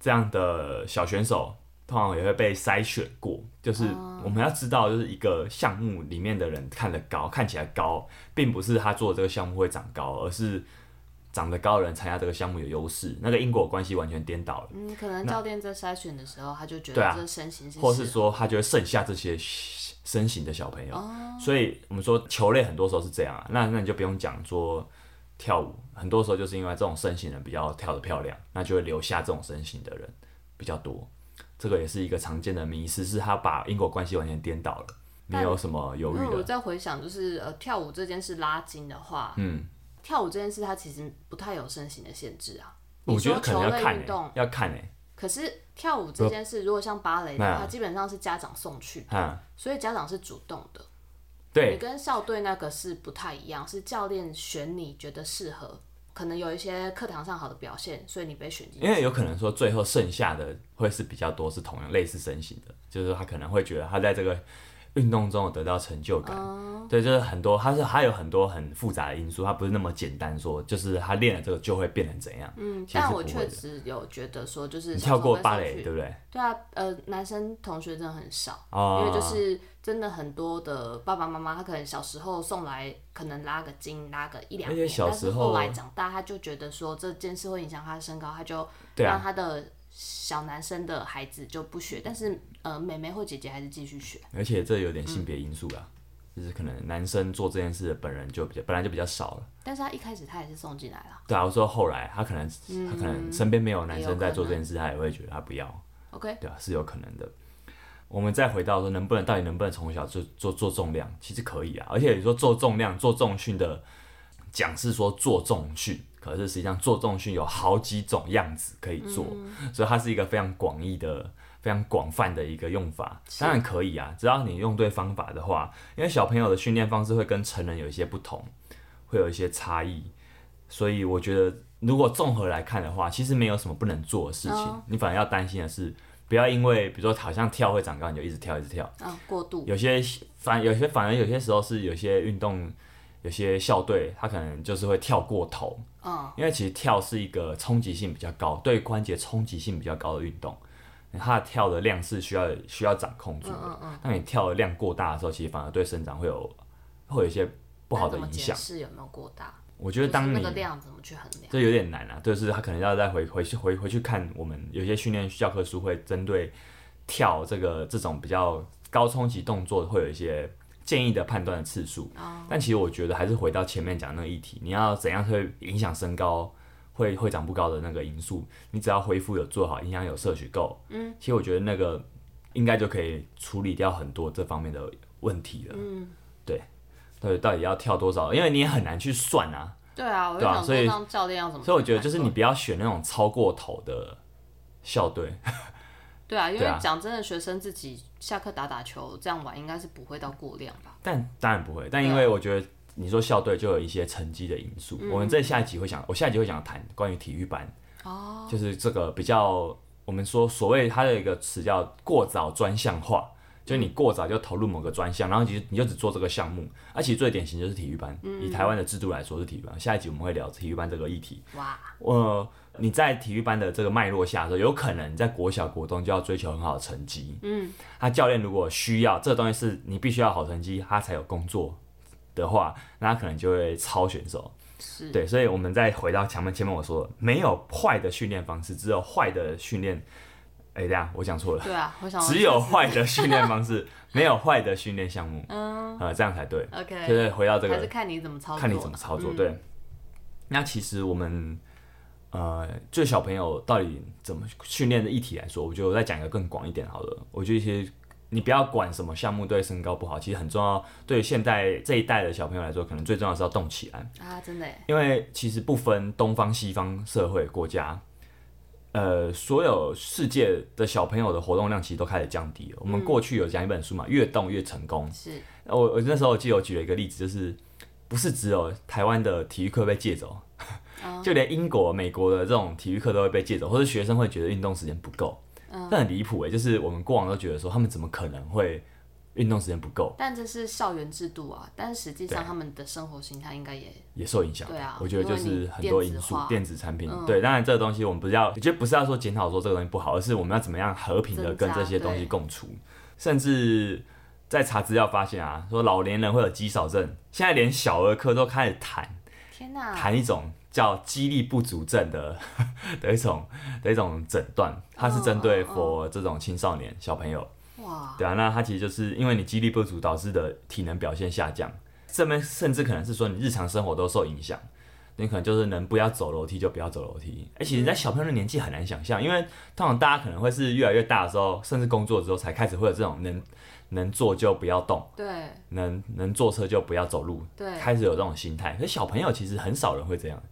[SPEAKER 1] 这样的小选手。通常也会被筛选过，就是我们要知道，就是一个项目里面的人看得高，看起来高，并不是他做这个项目会长高，而是长得高的人参加这个项目有优势，那个因果关系完全颠倒了。
[SPEAKER 2] 嗯，可能教练在筛选的时候，他就觉得这身形是，
[SPEAKER 1] 或是说他就会剩下这些身形的小朋友，所以我们说球类很多时候是这样啊，那那你就不用讲说跳舞，很多时候就是因为这种身形的人比较跳得漂亮，那就会留下这种身形的人比较多。这个也是一个常见的迷思，是他把因果关系完全颠倒了。没有什么犹豫的？
[SPEAKER 2] 我在回想，就是呃，跳舞这件事拉筋的话，嗯，跳舞这件事它其实不太有身形的限制啊。
[SPEAKER 1] 我觉得可能要看运动要看诶。
[SPEAKER 2] 可是跳舞这件事，如果像芭蕾的话，基本上是家长送去，嗯，所以家长是主动的。对，你跟校队那个是不太一样，是教练选你觉得适合。可能有一些课堂上好的表现，所以你被选进去。
[SPEAKER 1] 因为有可能说最后剩下的会是比较多是同样类似身形的，就是他可能会觉得他在这个运动中有得到成就感。
[SPEAKER 2] 嗯、
[SPEAKER 1] 对，就是很多，他是他有很多很复杂的因素，他不是那么简单说，就是他练了这个就会变成怎样。
[SPEAKER 2] 嗯，但我确实有觉得说，就是
[SPEAKER 1] 你跳过芭蕾，对不对？
[SPEAKER 2] 对啊，呃，男生同学真的很少，
[SPEAKER 1] 哦、
[SPEAKER 2] 因为就是真的很多的爸爸妈妈，他可能小时候送来，可能拉个筋，拉个一两年，
[SPEAKER 1] 小时候
[SPEAKER 2] 但是后来长大，他就觉得说这件事会影响他的身高，他就让他的小男生的孩子就不学，但是呃，妹妹或姐姐还是继续学。
[SPEAKER 1] 而且这有点性别因素啦，嗯、就是可能男生做这件事的本人就比较本来就比较少了。
[SPEAKER 2] 但是他一开始他也是送进来了。
[SPEAKER 1] 对啊，我说后来他可能、嗯、他可能身边没有男生在做这件事，他也会觉得他不要。
[SPEAKER 2] OK，
[SPEAKER 1] 对啊，是有可能的。我们再回到说，能不能到底能不能从小就做做重量？其实可以啊，而且你说做重量、做重训的讲是说做重训。可是实际上做重训有好几种样子可以做，嗯、所以它是一个非常广义的、非常广泛的一个用法。当然可以啊，只要你用对方法的话，因为小朋友的训练方式会跟成人有一些不同，会有一些差异，所以我觉得如果综合来看的话，其实没有什么不能做的事情。哦、你反而要担心的是，不要因为比如说好像跳会长高，你就一直跳一直跳。
[SPEAKER 2] 过度。
[SPEAKER 1] 有些反有些反而有些时候是有些运动。有些校队他可能就是会跳过头，
[SPEAKER 2] 嗯，
[SPEAKER 1] 因为其实跳是一个冲击性比较高，对关节冲击性比较高的运动，它的跳的量是需要需要掌控住的。嗯嗯。当你跳的量过大的时候，其实反而对生长会有会有一些不好的影响。
[SPEAKER 2] 是有没有过大？
[SPEAKER 1] 我觉得当你
[SPEAKER 2] 那个量怎么去衡量？
[SPEAKER 1] 这有点难啊，就是他可能要再回回去回回去看我们有些训练教科书会针对跳这个这种比较高冲击动作会有一些。建议的判断的次数，oh. 但其实我觉得还是回到前面讲那个议题，你要怎样会影响身高，会会长不高的那个因素，你只要恢复有做好，营养有摄取够，
[SPEAKER 2] 嗯，
[SPEAKER 1] 其实我觉得那个应该就可以处理掉很多这方面的问题了，
[SPEAKER 2] 嗯，
[SPEAKER 1] 对，对，到底要跳多少？因为你也很难去算啊，
[SPEAKER 2] 对啊，
[SPEAKER 1] 对啊，所以
[SPEAKER 2] 教练要怎么？
[SPEAKER 1] 所以我觉得就是你不要选那种超过头的校队。<laughs>
[SPEAKER 2] 对啊，因为讲真的，学生自己下课打打球这样玩，应该是不会到过量吧？
[SPEAKER 1] 但当然不会，但因为我觉得你说校队就有一些成绩的因素。嗯、我们在下一集会讲，我下一集会讲谈关于体育班，
[SPEAKER 2] 哦，
[SPEAKER 1] 就是这个比较我们说所谓它的一个词叫过早专项化，就是你过早就投入某个专项，然后其实你就只做这个项目。而、啊、其实最典型就是体育班，嗯、以台湾的制度来说是体育班。下一集我们会聊体育班这个议题。
[SPEAKER 2] 哇，
[SPEAKER 1] 我。你在体育班的这个脉络下的时候，有可能你在国小、国中就要追求很好的成绩。
[SPEAKER 2] 嗯，
[SPEAKER 1] 他教练如果需要这个东西是你必须要好成绩，他才有工作的话，那他可能就会超选手。
[SPEAKER 2] 是，
[SPEAKER 1] 对，所以我们再回到前面前面我说的，没有坏的训练方式，只有坏的训练。哎，等下我讲错了。
[SPEAKER 2] 对啊，我想
[SPEAKER 1] 只有坏的训练方式，<laughs> 没有坏的训练项目。
[SPEAKER 2] 嗯，
[SPEAKER 1] 呃，这样才对。
[SPEAKER 2] OK，
[SPEAKER 1] 就是回到这个，
[SPEAKER 2] 还是看你怎么操作，
[SPEAKER 1] 看你怎么操作。对，那其实我们。呃，就小朋友到底怎么训练的议题来说，我觉得我再讲一个更广一点好了。我觉得其实你不要管什么项目对身高不好，其实很重要。对于现代这一代的小朋友来说，可能最重要的是要动起来
[SPEAKER 2] 啊！真的，
[SPEAKER 1] 因为其实不分东方西方社会国家，呃，所有世界的小朋友的活动量其实都开始降低了。我们过去有讲一本书嘛，越动越成功。
[SPEAKER 2] 是，
[SPEAKER 1] 我我那时候我记得我举了一个例子，就是不是只有台湾的体育课被借走。<laughs> 就连英国、美国的这种体育课都会被借走，或者学生会觉得运动时间不够，
[SPEAKER 2] 嗯，
[SPEAKER 1] 这很离谱诶。就是我们过往都觉得说，他们怎么可能会运动时间不够？
[SPEAKER 2] 但这是校园制度啊，但实际上他们的生活形态应该也
[SPEAKER 1] 也受影响。
[SPEAKER 2] 对啊，
[SPEAKER 1] 我觉得就是很多因素，电子产品。
[SPEAKER 2] 嗯、
[SPEAKER 1] 对，当然这个东西我们不是要，我觉得不是要说检讨说这个东西不好，而是我们要怎么样和平的跟这些东西共处。甚至在查资料发现啊，说老年人会有肌少症，现在连小儿科都开始谈，
[SPEAKER 2] 天哪，
[SPEAKER 1] 谈一种。叫肌力不足症的 <laughs> 的一种的一种诊断，它是针对 for 这种青少年、oh, oh, oh. 小朋友。
[SPEAKER 2] 哇，
[SPEAKER 1] 对啊，那它其实就是因为你肌力不足导致的体能表现下降，这边甚至可能是说你日常生活都受影响，你可能就是能不要走楼梯就不要走楼梯。而且你在小朋友的年纪很难想象，因为通常大家可能会是越来越大的时候，甚至工作之后才开始会有这种能。能坐就不要动，
[SPEAKER 2] 对，
[SPEAKER 1] 能能坐车就不要走路，
[SPEAKER 2] 对，
[SPEAKER 1] 开始有这种心态。可是小朋友其实很少人会这样。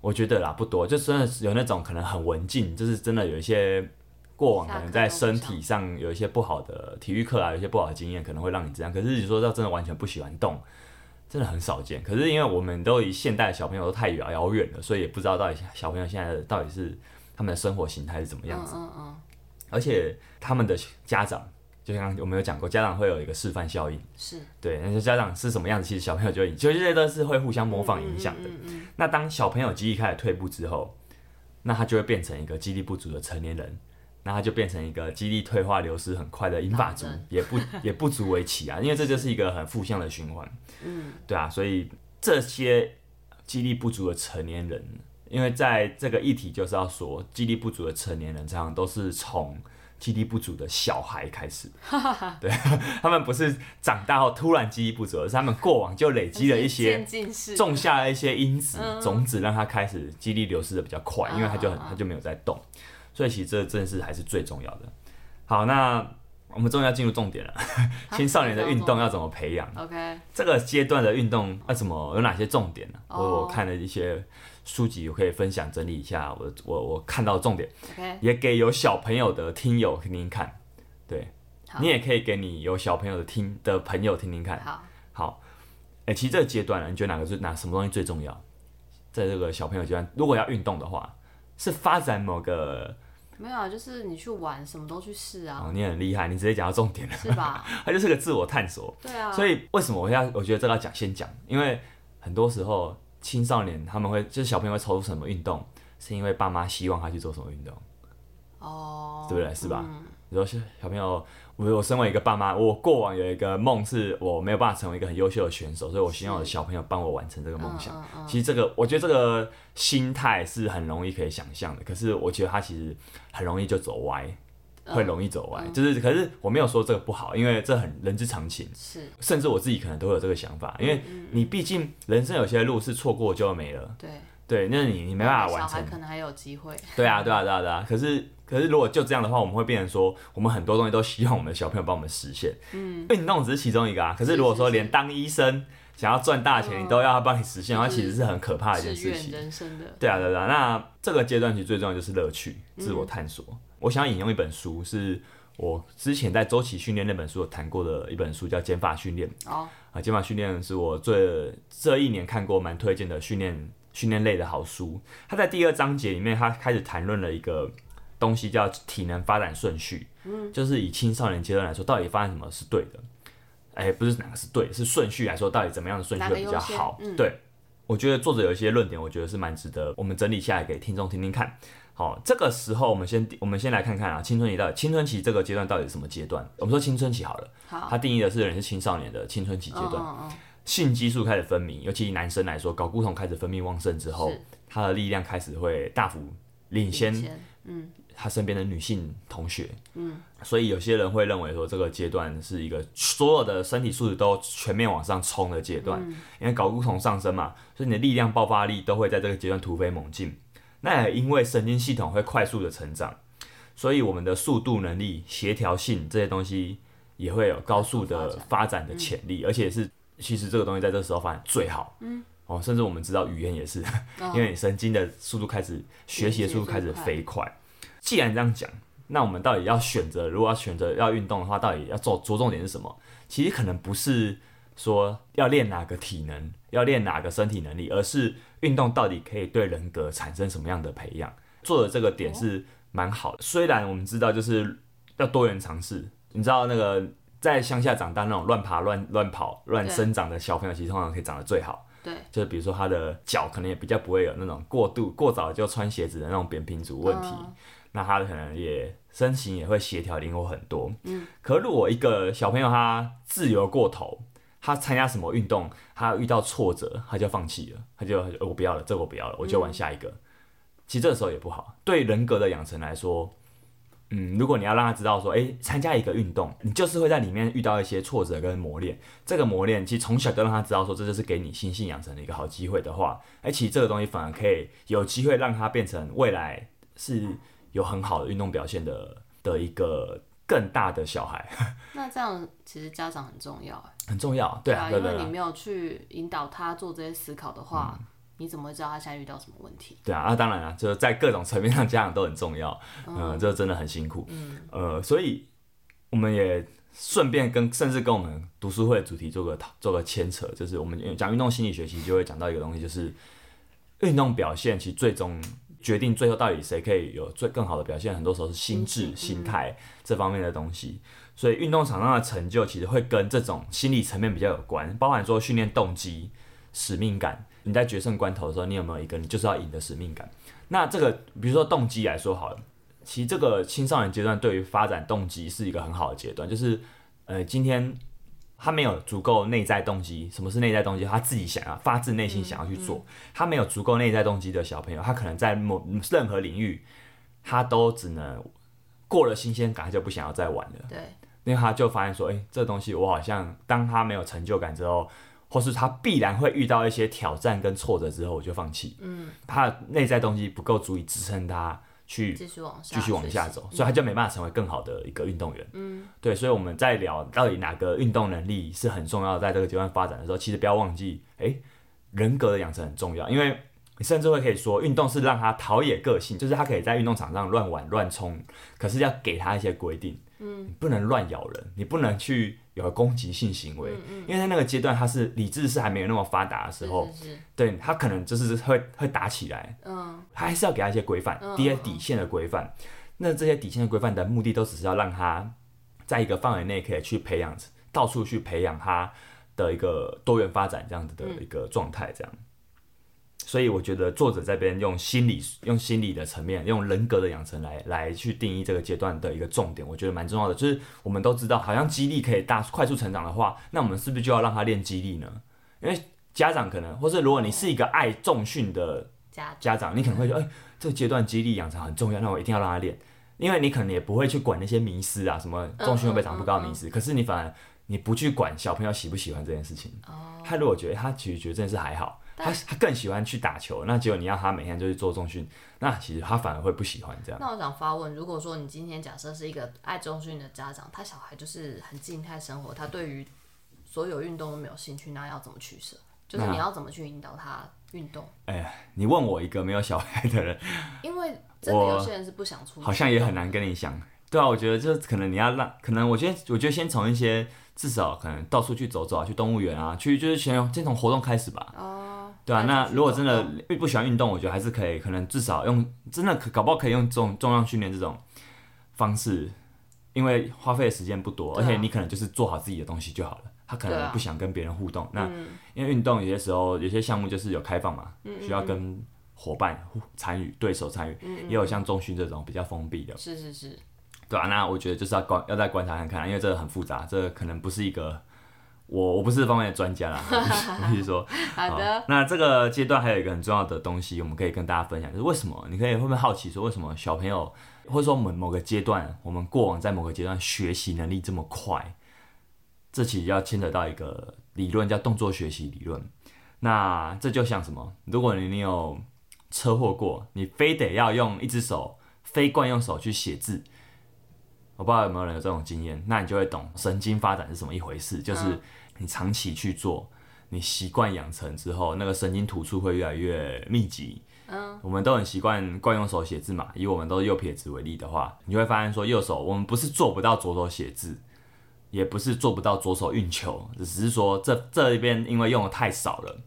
[SPEAKER 1] 我觉得啦，不多，就真的有那种可能很文静，就是真的有一些过往可能在身体上有一些不好的体育课啊，有一些不好的经验，可能会让你这样。可是你说要真的完全不喜欢动，真的很少见。可是因为我们都离现代的小朋友都太遥遥远了，所以也不知道到底小朋友现在到底是他们的生活形态是怎么样子。
[SPEAKER 2] 嗯嗯嗯。
[SPEAKER 1] 而且他们的家长就像我们有讲过，家长会有一个示范效应，
[SPEAKER 2] 是
[SPEAKER 1] 对，那些家长是什么样子，其实小朋友就会，其实这些都是会互相模仿影响的。
[SPEAKER 2] 嗯嗯嗯嗯、
[SPEAKER 1] 那当小朋友记忆开始退步之后，那他就会变成一个记忆力不足的成年人，那他就变成一个肌力退化、流失很快的银发族，也不也不足为奇啊，因为这就是一个很负向的循环。
[SPEAKER 2] 嗯，
[SPEAKER 1] 对啊，所以这些肌力不足的成年人，因为在这个议题就是要说，肌力不足的成年人，常常都是从记忆力不足的小孩开始，<laughs> 对，他们不是长大后突然记忆不足，而是他们过往就累积了一些，种下了一些因子种子，让他开始记忆力流失的比较快，因为他就很他就没有在动，所以其实这正是还是最重要的。好，那我们终于要进入重点了，<laughs> 青少年的运动要怎么培养
[SPEAKER 2] ？OK，
[SPEAKER 1] 这个阶段的运动要怎么有哪些重点呢？我我看了一些。书籍我可以分享整理一下，我我我看到的重点，Okay. 也给有小朋友的听友听听看，对，你也可以给你有小朋友的听的朋友听听看，好，好，哎、欸，其实这个阶段呢，你觉得哪个最哪什么东西最重要？在这个小朋友阶段，如果要运动的话，是发展某个
[SPEAKER 2] 没有啊，就是你去玩，什么都去试啊。
[SPEAKER 1] 哦，你很厉害，你直接讲到重点了，
[SPEAKER 2] 是吧？<laughs>
[SPEAKER 1] 它就是个自我探索，
[SPEAKER 2] 对啊。
[SPEAKER 1] 所以为什么我要我觉得这个要讲先讲？因为很多时候。青少年他们会就是小朋友会抽出什么运动，是因为爸妈希望他去做什么运动，哦，oh, 对不对？是吧？你说、嗯、小朋友，我我身为一个爸妈，我过往有一个梦，是我没有办法成为一个很优秀的选手，所以我希望我的小朋友帮我完成这个梦想。嗯嗯嗯、其实这个，我觉得这个心态是很容易可以想象的，可是我觉得他其实很容易就走歪。会容易走歪，嗯、就是可是我没有说这个不好，因为这很人之常情。是，甚至我自己可能都有这个想法，因为你毕竟人生有些路是错过就没了。对对，那你你没办法完成。
[SPEAKER 2] 可能还有机会。
[SPEAKER 1] 对啊对啊对啊对啊！可是可是如果就这样的话，我们会变成说，我们很多东西都希望我们的小朋友帮我们实现。嗯。运动只是其中一个啊，可是如果说连当医生想要赚大钱，你都要他帮你实现的话，其实是很可怕的一件事情。
[SPEAKER 2] 人生的。
[SPEAKER 1] 对啊对啊，那这个阶段其实最重要就是乐趣、自我探索。我想要引用一本书，是我之前在周期训练那本书有谈过的一本书，叫《减法训练》。哦，啊，减法训练是我最这一年看过蛮推荐的训练训练类的好书。它在第二章节里面，它开始谈论了一个东西，叫体能发展顺序。嗯，就是以青少年阶段来说，到底发生什么是对的？哎、欸，不是哪个是对，是顺序来说，到底怎么样的顺序会比较好？嗯、对，我觉得作者有一些论点，我觉得是蛮值得我们整理下来给听众听听看。好，这个时候我们先我们先来看看啊，青春期到底青春期这个阶段到底是什么阶段？我们说青春期好了，好，它定义的是人是青少年的青春期阶段，哦哦哦性激素开始分泌，尤其男生来说，睾固酮开始分泌旺盛之后，是他的力量开始会大幅领先，嗯，他身边的女性同学，嗯，所以有些人会认为说这个阶段是一个所有的身体素质都全面往上冲的阶段，嗯、因为睾固酮上升嘛，所以你的力量爆发力都会在这个阶段突飞猛进。那也因为神经系统会快速的成长，所以我们的速度能力、协调性这些东西也会有高速的发展的潜力，嗯、而且是其实这个东西在这时候发展最好。嗯，哦，甚至我们知道语言也是，哦、<laughs> 因为你神经的速度开始学习的速度开始飞快。既然这样讲，那我们到底要选择，如果要选择要运动的话，到底要做着重点是什么？其实可能不是说要练哪个体能，要练哪个身体能力，而是。运动到底可以对人格产生什么样的培养？做的这个点是蛮好的。虽然我们知道就是要多元尝试，你知道那个在乡下长大那种乱爬、乱乱跑、乱生长的小朋友，其实通常可以长得最好。对，就是比如说他的脚可能也比较不会有那种过度过早就穿鞋子的那种扁平足问题。嗯、那他可能也身形也会协调灵活很多。嗯。可如果一个小朋友他自由过头，他参加什么运动，他遇到挫折，他就放弃了，他就我不要了，这个我不要了，我就玩下一个。嗯、其实这个时候也不好，对人格的养成来说，嗯，如果你要让他知道说，诶，参加一个运动，你就是会在里面遇到一些挫折跟磨练。这个磨练其实从小就让他知道说，这就是给你心性养成的一个好机会的话，诶，其实这个东西反而可以有机会让他变成未来是有很好的运动表现的的一个。更大的小孩，<laughs>
[SPEAKER 2] 那这样其实家长很重要哎，
[SPEAKER 1] 很重要，对啊，
[SPEAKER 2] 因为你没有去引导他做这些思考的话，嗯、你怎么会知道他现在遇到什么问题？
[SPEAKER 1] 对啊，啊当然了，就是在各种层面上，家长都很重要，嗯，这、呃、真的很辛苦，嗯，呃，所以我们也顺便跟甚至跟我们读书会的主题做个做个牵扯，就是我们讲运动心理学，其实就会讲到一个东西，就是运动表现其实最终。决定最后到底谁可以有最更好的表现，很多时候是心智、心态这方面的东西。所以运动场上的成就其实会跟这种心理层面比较有关，包含说训练动机、使命感。你在决胜关头的时候，你有没有一个你就是要赢的使命感？那这个比如说动机来说好了，其实这个青少年阶段对于发展动机是一个很好的阶段，就是呃今天他没有足够内在动机，什么是内在动机？他自己想要发自内心想要去做，他没有足够内在动机的小朋友，他可能在某任何领域，他都只能过了新鲜感，他就不想要再玩了。
[SPEAKER 2] 对。
[SPEAKER 1] 因为他就发现说，诶、欸，这东西我好像当他没有成就感之后，或是他必然会遇到一些挑战跟挫折之后，我就放弃。嗯，他的内在动机不够足以支撑他去继续往下继续往下走，所以他就没办法成为更好的一个运动员。嗯，对，所以我们在聊到底哪个运动能力是很重要，在这个阶段发展的时候，其实不要忘记，诶、欸，人格的养成很重要，因为你甚至会可以说，运动是让他陶冶个性，就是他可以在运动场上乱玩乱冲，可是要给他一些规定。嗯，你不能乱咬人，你不能去有攻击性行为，嗯嗯、因为在那个阶段，他是理智是还没有那么发达的时候，是是是。对他可能就是会会打起来，嗯，他还是要给他一些规范，一些、嗯、底线的规范。那这些底线的规范的目的，都只是要让他在一个范围内可以去培养，到处去培养他的一个多元发展这样子的一个状态，这样。嗯所以我觉得作者这边用心理、用心理的层面、用人格的养成来来去定义这个阶段的一个重点，我觉得蛮重要的。就是我们都知道，好像激励可以大快速成长的话，那我们是不是就要让他练激励呢？因为家长可能，或是如果你是一个爱重训的家长，你可能会觉得，哎，这个阶段激励养成很重要，那我一定要让他练。因为你可能也不会去管那些迷失啊，什么重训会不会长不高的迷思，可是你反而你不去管小朋友喜不喜欢这件事情，他如果觉得他其实觉得这件事还好。他他更喜欢去打球，那结果你要他每天就去做重训，那其实他反而会不喜欢这样。
[SPEAKER 2] 那我想发问，如果说你今天假设是一个爱重训的家长，他小孩就是很静态生活，他对于所有运动都没有兴趣，那要怎么取舍？就是你要怎么去引导他运动？
[SPEAKER 1] 哎呀，你问我一个没有小孩的人，<laughs>
[SPEAKER 2] 因为真的有些人是不想出，
[SPEAKER 1] 好像也很难跟你讲。对啊，我觉得就可能你要让，可能我觉得我觉得先从一些至少可能到处去走走啊，去动物园啊，去就是先先从活动开始吧。哦。对啊，那如果真的不喜欢运动，我觉得还是可以，可能至少用真的可搞不好可以用重重量训练这种方式，因为花费的时间不多，而且你可能就是做好自己的东西就好了。他可能不想跟别人互动，那因为运动有些时候有些项目就是有开放嘛，需要跟伙伴参与、对手参与，也有像中训这种比较封闭的。
[SPEAKER 2] 是是是，
[SPEAKER 1] 对啊，那我觉得就是要观要再观察看看，因为这个很复杂，这个可能不是一个。我我不是这方面的专家啦，<laughs> 我必须说。
[SPEAKER 2] 好的。
[SPEAKER 1] 那这个阶段还有一个很重要的东西，我们可以跟大家分享，就是为什么？你可以会不会好奇说，为什么小朋友或者说某某个阶段，我们过往在某个阶段学习能力这么快？这其实要牵扯到一个理论，叫动作学习理论。那这就像什么？如果你你有车祸过，你非得要用一只手，非惯用手去写字。我不知道有没有人有这种经验，那你就会懂神经发展是什么一回事。就是你长期去做，你习惯养成之后，那个神经突触会越来越密集。嗯，我们都很习惯惯用手写字嘛。以我们都是右撇子为例的话，你就会发现说，右手我们不是做不到左手写字，也不是做不到左手运球，只是说这这一边因为用的太少了，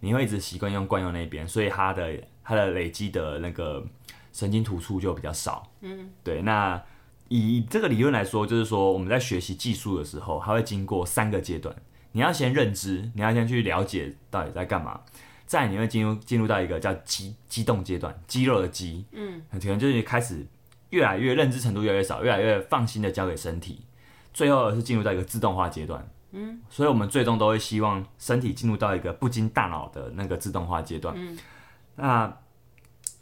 [SPEAKER 1] 你会一直习惯用惯用那边，所以它的它的累积的那个神经突触就比较少。嗯，对，那。以这个理论来说，就是说我们在学习技术的时候，它会经过三个阶段。你要先认知，你要先去了解到底在干嘛，再你会进入进入到一个叫激激动阶段，肌肉的肌，嗯，可能就是开始越来越认知程度越来越少，越来越放心的交给身体，最后是进入到一个自动化阶段，嗯，所以我们最终都会希望身体进入到一个不经大脑的那个自动化阶段，嗯，那。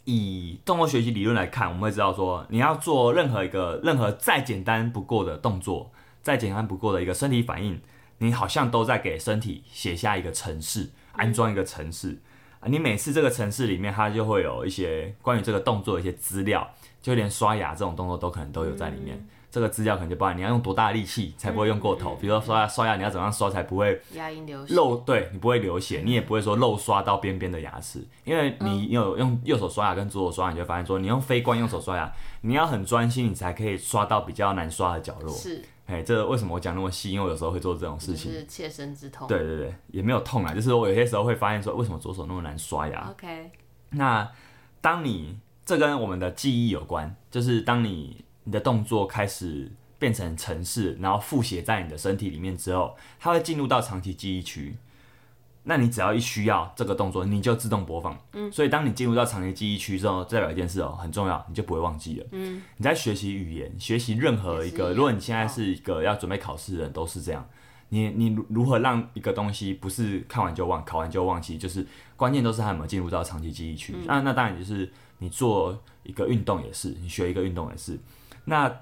[SPEAKER 1] 以动作学习理论来看，我们会知道说，你要做任何一个任何再简单不过的动作，再简单不过的一个身体反应，你好像都在给身体写下一个程式，安装一个程式啊。你每次这个程式里面，它就会有一些关于这个动作的一些资料，就连刷牙这种动作都可能都有在里面。这个资料可能就包含你要用多大的力气才不会用过头，嗯、比如说刷牙刷牙你要怎样刷才不会
[SPEAKER 2] 牙龈流血，
[SPEAKER 1] 漏，对，你不会流血，你也不会说漏刷到边边的牙齿，因为你有用右手刷牙跟左手刷牙，你就发现说你用非惯用手刷牙，你要很专心，你才可以刷到比较难刷的角落。
[SPEAKER 2] 是，
[SPEAKER 1] 哎，这个为什么我讲那么细？因为我有时候会做这种事情，
[SPEAKER 2] 是切身之痛。
[SPEAKER 1] 对对对，也没有痛啊，就是我有些时候会发现说，为什么左手那么难刷牙
[SPEAKER 2] ？OK，
[SPEAKER 1] 那当你这跟我们的记忆有关，就是当你你的动作开始。变成程式，然后复写在你的身体里面之后，它会进入到长期记忆区。那你只要一需要这个动作，你就自动播放。嗯，所以当你进入到长期记忆区之后，代表一件事哦，很重要，你就不会忘记了。嗯，你在学习语言，学习任何一个，如果你现在是一个要准备考试的人，都是这样。你你如何让一个东西不是看完就忘，考完就忘记，就是关键都是它有没有进入到长期记忆区。嗯、那那当然就是你做一个运动也是，你学一个运动也是。那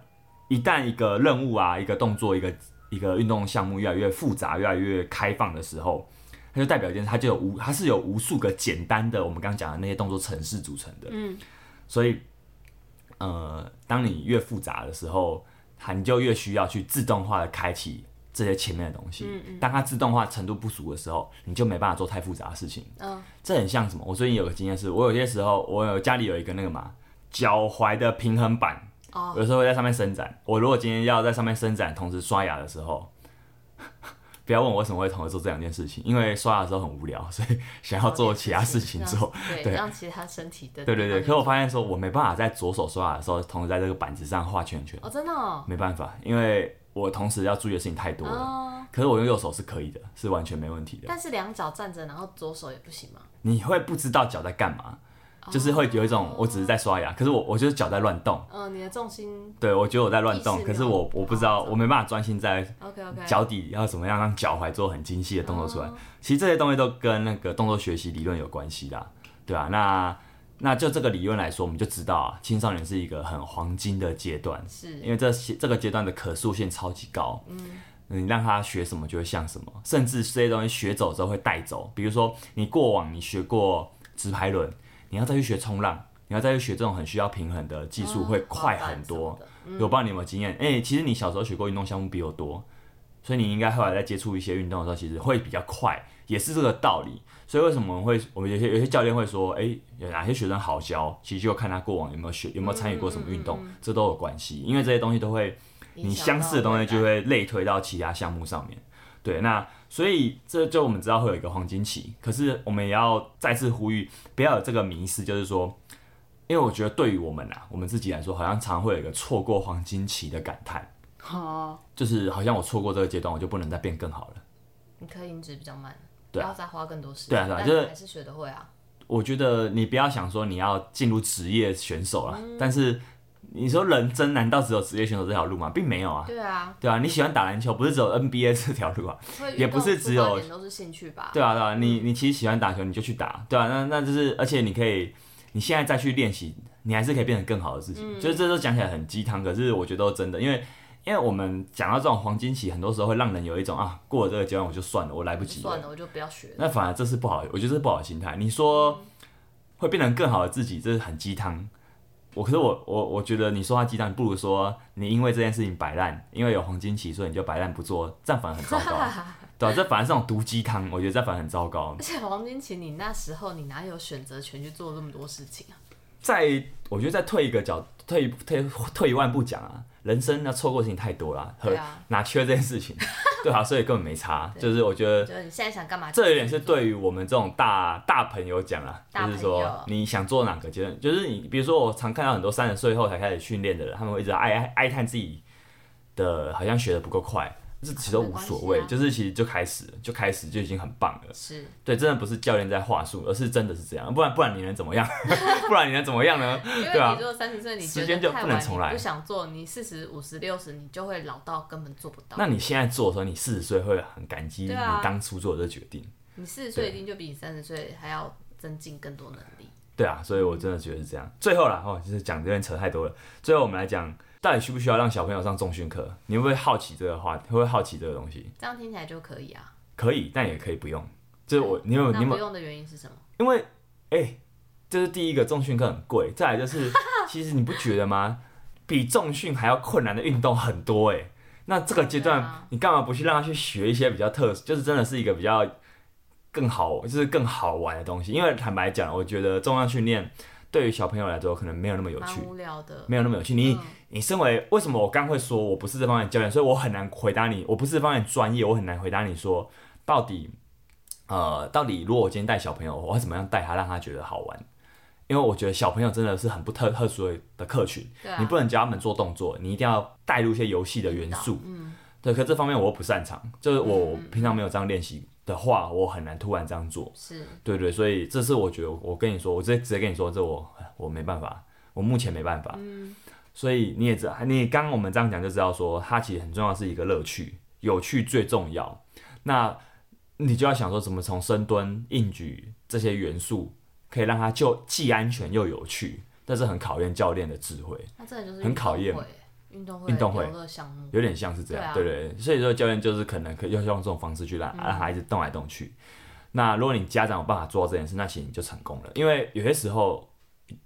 [SPEAKER 1] 一旦一个任务啊，一个动作，一个一个运动项目越来越复杂，越来越开放的时候。它就代表一件事，它就有无，它是有无数个简单的我们刚刚讲的那些动作程式组成的。嗯，所以，呃，当你越复杂的时候，它你就越需要去自动化的开启这些前面的东西。嗯嗯。当它自动化程度不足的时候，你就没办法做太复杂的事情。嗯。这很像什么？我最近有个经验是，我有些时候我有家里有一个那个嘛脚踝的平衡板，哦，有时候会在上面伸展。我如果今天要在上面伸展，同时刷牙的时候。<laughs> 不要问我为什么会同时做这两件事情，因为刷牙的时候很无聊，所以想要做其他事情做，<laughs>
[SPEAKER 2] 对，让其他身体的。
[SPEAKER 1] 对对对，可是我发现说，我没办法在左手刷牙的时候，同时在这个板子上画圈圈。
[SPEAKER 2] 哦，真的哦？
[SPEAKER 1] 没办法，因为我同时要注意的事情太多了。可是我用右手是可以的，是完全没问题的。
[SPEAKER 2] 但是两脚站着，然后左手也不行吗？
[SPEAKER 1] 你会不知道脚在干嘛。就是会有一种，我只是在刷牙，可是我我就是脚在乱动。
[SPEAKER 2] 嗯，你的重心。
[SPEAKER 1] 对，我觉得我在乱动，可是我我不知道，我没办法专心在脚底要怎么样让脚踝做很精细的动作出来。其实这些东西都跟那个动作学习理论有关系的，对啊，那那就这个理论来说，我们就知道啊，青少年是一个很黄金的阶段，是因为这些这个阶段的可塑性超级高。嗯，你让他学什么就会像什么，甚至这些东西学走之后会带走。比如说你过往你学过直排轮。你要再去学冲浪，你要再去学这种很需要平衡的技术，会快很多。嗯、我不知道你有没有经验？哎、欸，其实你小时候学过运动项目比我多，所以你应该后来在接触一些运动的时候，其实会比较快，也是这个道理。所以为什么我们会，我们有些有些教练会说，哎、欸，有哪些学生好教？其实就看他过往有没有学，有没有参与过什么运动，嗯嗯嗯、这都有关系。因为这些东西都会，你相似的东西就会类推到其他项目上面。对，那所以这就我们知道会有一个黄金期，可是我们也要再次呼吁，不要有这个迷失，就是说，因为我觉得对于我们啊，我们自己来说，好像常会有一个错过黄金期的感叹，哦，就是好像我错过这个阶段，我就不能再变更好了。
[SPEAKER 2] 你可以音质比较慢，
[SPEAKER 1] 对
[SPEAKER 2] 啊，不要再花更多时间，
[SPEAKER 1] 对啊，对啊，就是
[SPEAKER 2] 还是学得会啊。
[SPEAKER 1] 我觉得你不要想说你要进入职业选手了，嗯、但是。你说人真难道只有职业选手这条路吗？并没有啊。
[SPEAKER 2] 对啊。
[SPEAKER 1] 对啊，你喜欢打篮球，不是只有 NBA 这条路啊，<laughs> 也不是只有。
[SPEAKER 2] 都是兴趣吧。
[SPEAKER 1] 对啊，对啊，你你其实喜欢打球，你就去打，对啊，那那就是，而且你可以，你现在再去练习，你还是可以变成更好的自己。嗯。就是这都讲起来很鸡汤，可是我觉得都真的，因为因为我们讲到这种黄金期，很多时候会让人有一种啊，过了这个阶段我就算了，我来不及了。
[SPEAKER 2] 算了，我就不要学。
[SPEAKER 1] 那反而这是不好，我觉得这是不好的心态。你说会变成更好的自己，这是很鸡汤。我可是我我我觉得你说话鸡蛋，不如说你因为这件事情摆烂，因为有黄金期，所以你就摆烂不做，这样反而很糟糕，<laughs> 对啊，这反而是种毒鸡汤，我觉得这反而很糟糕。
[SPEAKER 2] 而且黄金期，你那时候你哪有选择权去做这么多事情啊？
[SPEAKER 1] 在我觉得再退一个角，退退退一万步讲啊。人生要错过的事情太多了，和哪缺这件事情，对啊，所以根本没差。<laughs> 就是我觉得，
[SPEAKER 2] 就是你现在想干嘛？
[SPEAKER 1] 这有点是对于我们这种大大朋友讲啦，就是说你想做哪个阶段，就是你比如说我常看到很多三十岁后才开始训练的人，他们会一直哀哀哀叹自己的好像学的不够快。这其实都无所谓，啊、就是其实就开始，就开始就已经很棒了。是对，真的不是教练在话术，而是真的是这样，不然不然你能怎么样？<laughs> 不然你能怎么样呢？对吧？
[SPEAKER 2] 如果三十岁你
[SPEAKER 1] 时间就不能重来，
[SPEAKER 2] 不想做，你四十五十六十你就会老到根本做不到。
[SPEAKER 1] 那你现在做的时候，你四十岁会很感激你当初做的这决定。啊、
[SPEAKER 2] 你四十岁一定就比你三十岁还要增进更多能力。
[SPEAKER 1] 对啊，所以我真的觉得是这样。最后啦，哦，就是讲这边扯太多了。最后我们来讲。到底需不需要让小朋友上重训课？你会不会好奇这个话题？会不会好奇这个东西？
[SPEAKER 2] 这样听起来就可以啊。
[SPEAKER 1] 可以，但也可以不用。就是我，你有你有
[SPEAKER 2] 不用的原因是什么？
[SPEAKER 1] 因为，哎、欸，这是第一个，重训课很贵。再来就是，<laughs> 其实你不觉得吗？比重训还要困难的运动很多哎、欸。那这个阶段，你干嘛不去让他去学一些比较特殊，就是真的是一个比较更好，就是更好玩的东西？因为坦白讲，我觉得重量训练。对于小朋友来说，可能没有那么有趣，无聊的，没有那么有趣。你，嗯、你身为为什么我刚会说我不是这方面教练，所以我很难回答你。我不是这方面专业，我很难回答你说到底，呃，到底如果我今天带小朋友，我要怎么样带他，让他觉得好玩？因为我觉得小朋友真的是很不特特殊的客群，
[SPEAKER 2] 啊、
[SPEAKER 1] 你不能教他们做动作，你一定要带入一些游戏的元素。嗯，对，可这方面我又不擅长，就是我平常没有这样练习的话，我很难突然这样做。
[SPEAKER 2] 是，
[SPEAKER 1] 对对，所以这是我觉得，我跟你说，我直接直接跟你说，这我我没办法，我目前没办法。嗯，所以你也知道，你刚刚我们这样讲就知道说，它其实很重要，是一个乐趣，有趣最重要。那你就要想说，怎么从深蹲、硬举这些元素。可以让它就既安全又有趣，但是很考验教练的智慧。
[SPEAKER 2] 那这就是
[SPEAKER 1] 很考验
[SPEAKER 2] 运动会运动会的项目，
[SPEAKER 1] 有点像是这样，对，啊、对对。所以说教练就是可能可以用用这种方式去让让孩子动来动去。嗯、那如果你家长有办法做到这件事，那其实你就成功了。因为有些时候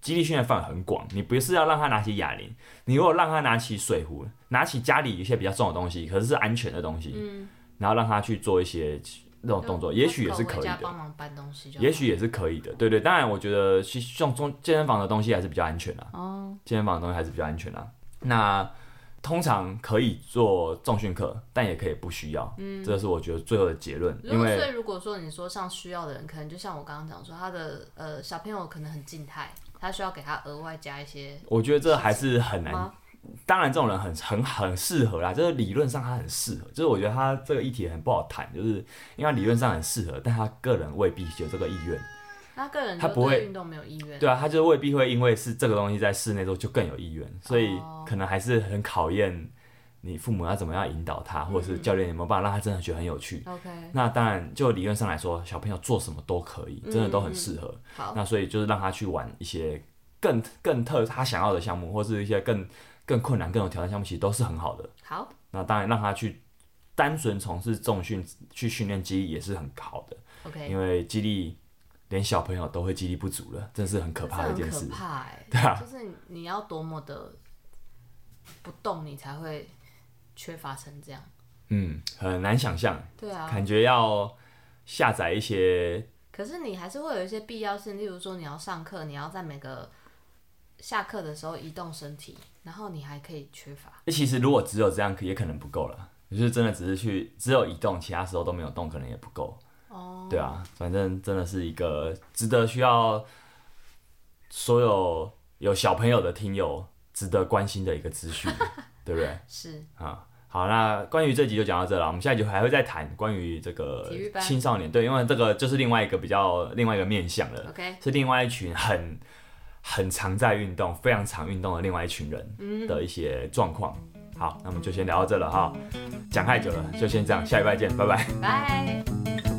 [SPEAKER 1] 肌力训练范围很广，你不是要让他拿起哑铃，你如果让他拿起水壶，拿起家里一些比较重的东西，可是是安全的东西，嗯、然后让他去做一些。那种动作也许也是可以的，也许也是可以的，对对。当然，我觉得去像中健身房的东西还是比较安全的。哦，健身房的东西还是比较安全的。那通常可以做重训课，但也可以不需要。嗯，这是我觉得最后的结论。因为，
[SPEAKER 2] 所以如果说你说像需要的人，可能就像我刚刚讲说，他的呃小朋友可能很静态，他需要给他额外加一些。
[SPEAKER 1] 我觉得这还是很难。当然，这种人很很很适合啦，就是理论上他很适合，就是我觉得他这个议题很不好谈，就是因为他理论上很适合，但他个人未必有这个意愿。
[SPEAKER 2] 他个人他不会运动没有意愿。
[SPEAKER 1] 对啊，他就未必会因为是这个东西在室内做就更有意愿，所以可能还是很考验你父母要怎么样引导他，或者是教练有没有办法让他真的觉得很有趣。
[SPEAKER 2] OK，
[SPEAKER 1] 那当然就理论上来说，小朋友做什么都可以，真的都很适合。
[SPEAKER 2] 好，
[SPEAKER 1] 那所以就是让他去玩一些更更特他想要的项目，或是一些更。更困难、更有挑战项目，其实都是很好的。
[SPEAKER 2] 好，
[SPEAKER 1] 那当然让他去单纯从事重训去训练肌力也是很好的。
[SPEAKER 2] OK，
[SPEAKER 1] 因为肌力连小朋友都会肌力不足了，真是很可怕的一件事。
[SPEAKER 2] 可怕哎、欸，
[SPEAKER 1] 对啊，
[SPEAKER 2] 就是你要多么的不动，你才会缺乏成这样。
[SPEAKER 1] 嗯，很难想象。
[SPEAKER 2] 对啊，
[SPEAKER 1] 感觉要下载一些。
[SPEAKER 2] 可是你还是会有一些必要性，例如说你要上课，你要在每个下课的时候移动身体。然后你还可以缺乏。
[SPEAKER 1] 其实如果只有这样，也可能不够了。就是真的只是去只有移动，其他时候都没有动，可能也不够。哦。对啊，反正真的是一个值得需要所有有小朋友的听友值得关心的一个资讯，<laughs> 对不对？
[SPEAKER 2] 是。
[SPEAKER 1] 啊，好，那关于这集就讲到这了。我们下一集还会再谈关于这个青少年，对，因为这个就是另外一个比较另外一个面向了。
[SPEAKER 2] OK。
[SPEAKER 1] 是另外一群很。很常在运动，非常常运动的另外一群人的一些状况。好，那我们就先聊到这了哈，讲太久了，就先这样，下礼拜见，拜拜。
[SPEAKER 2] 拜。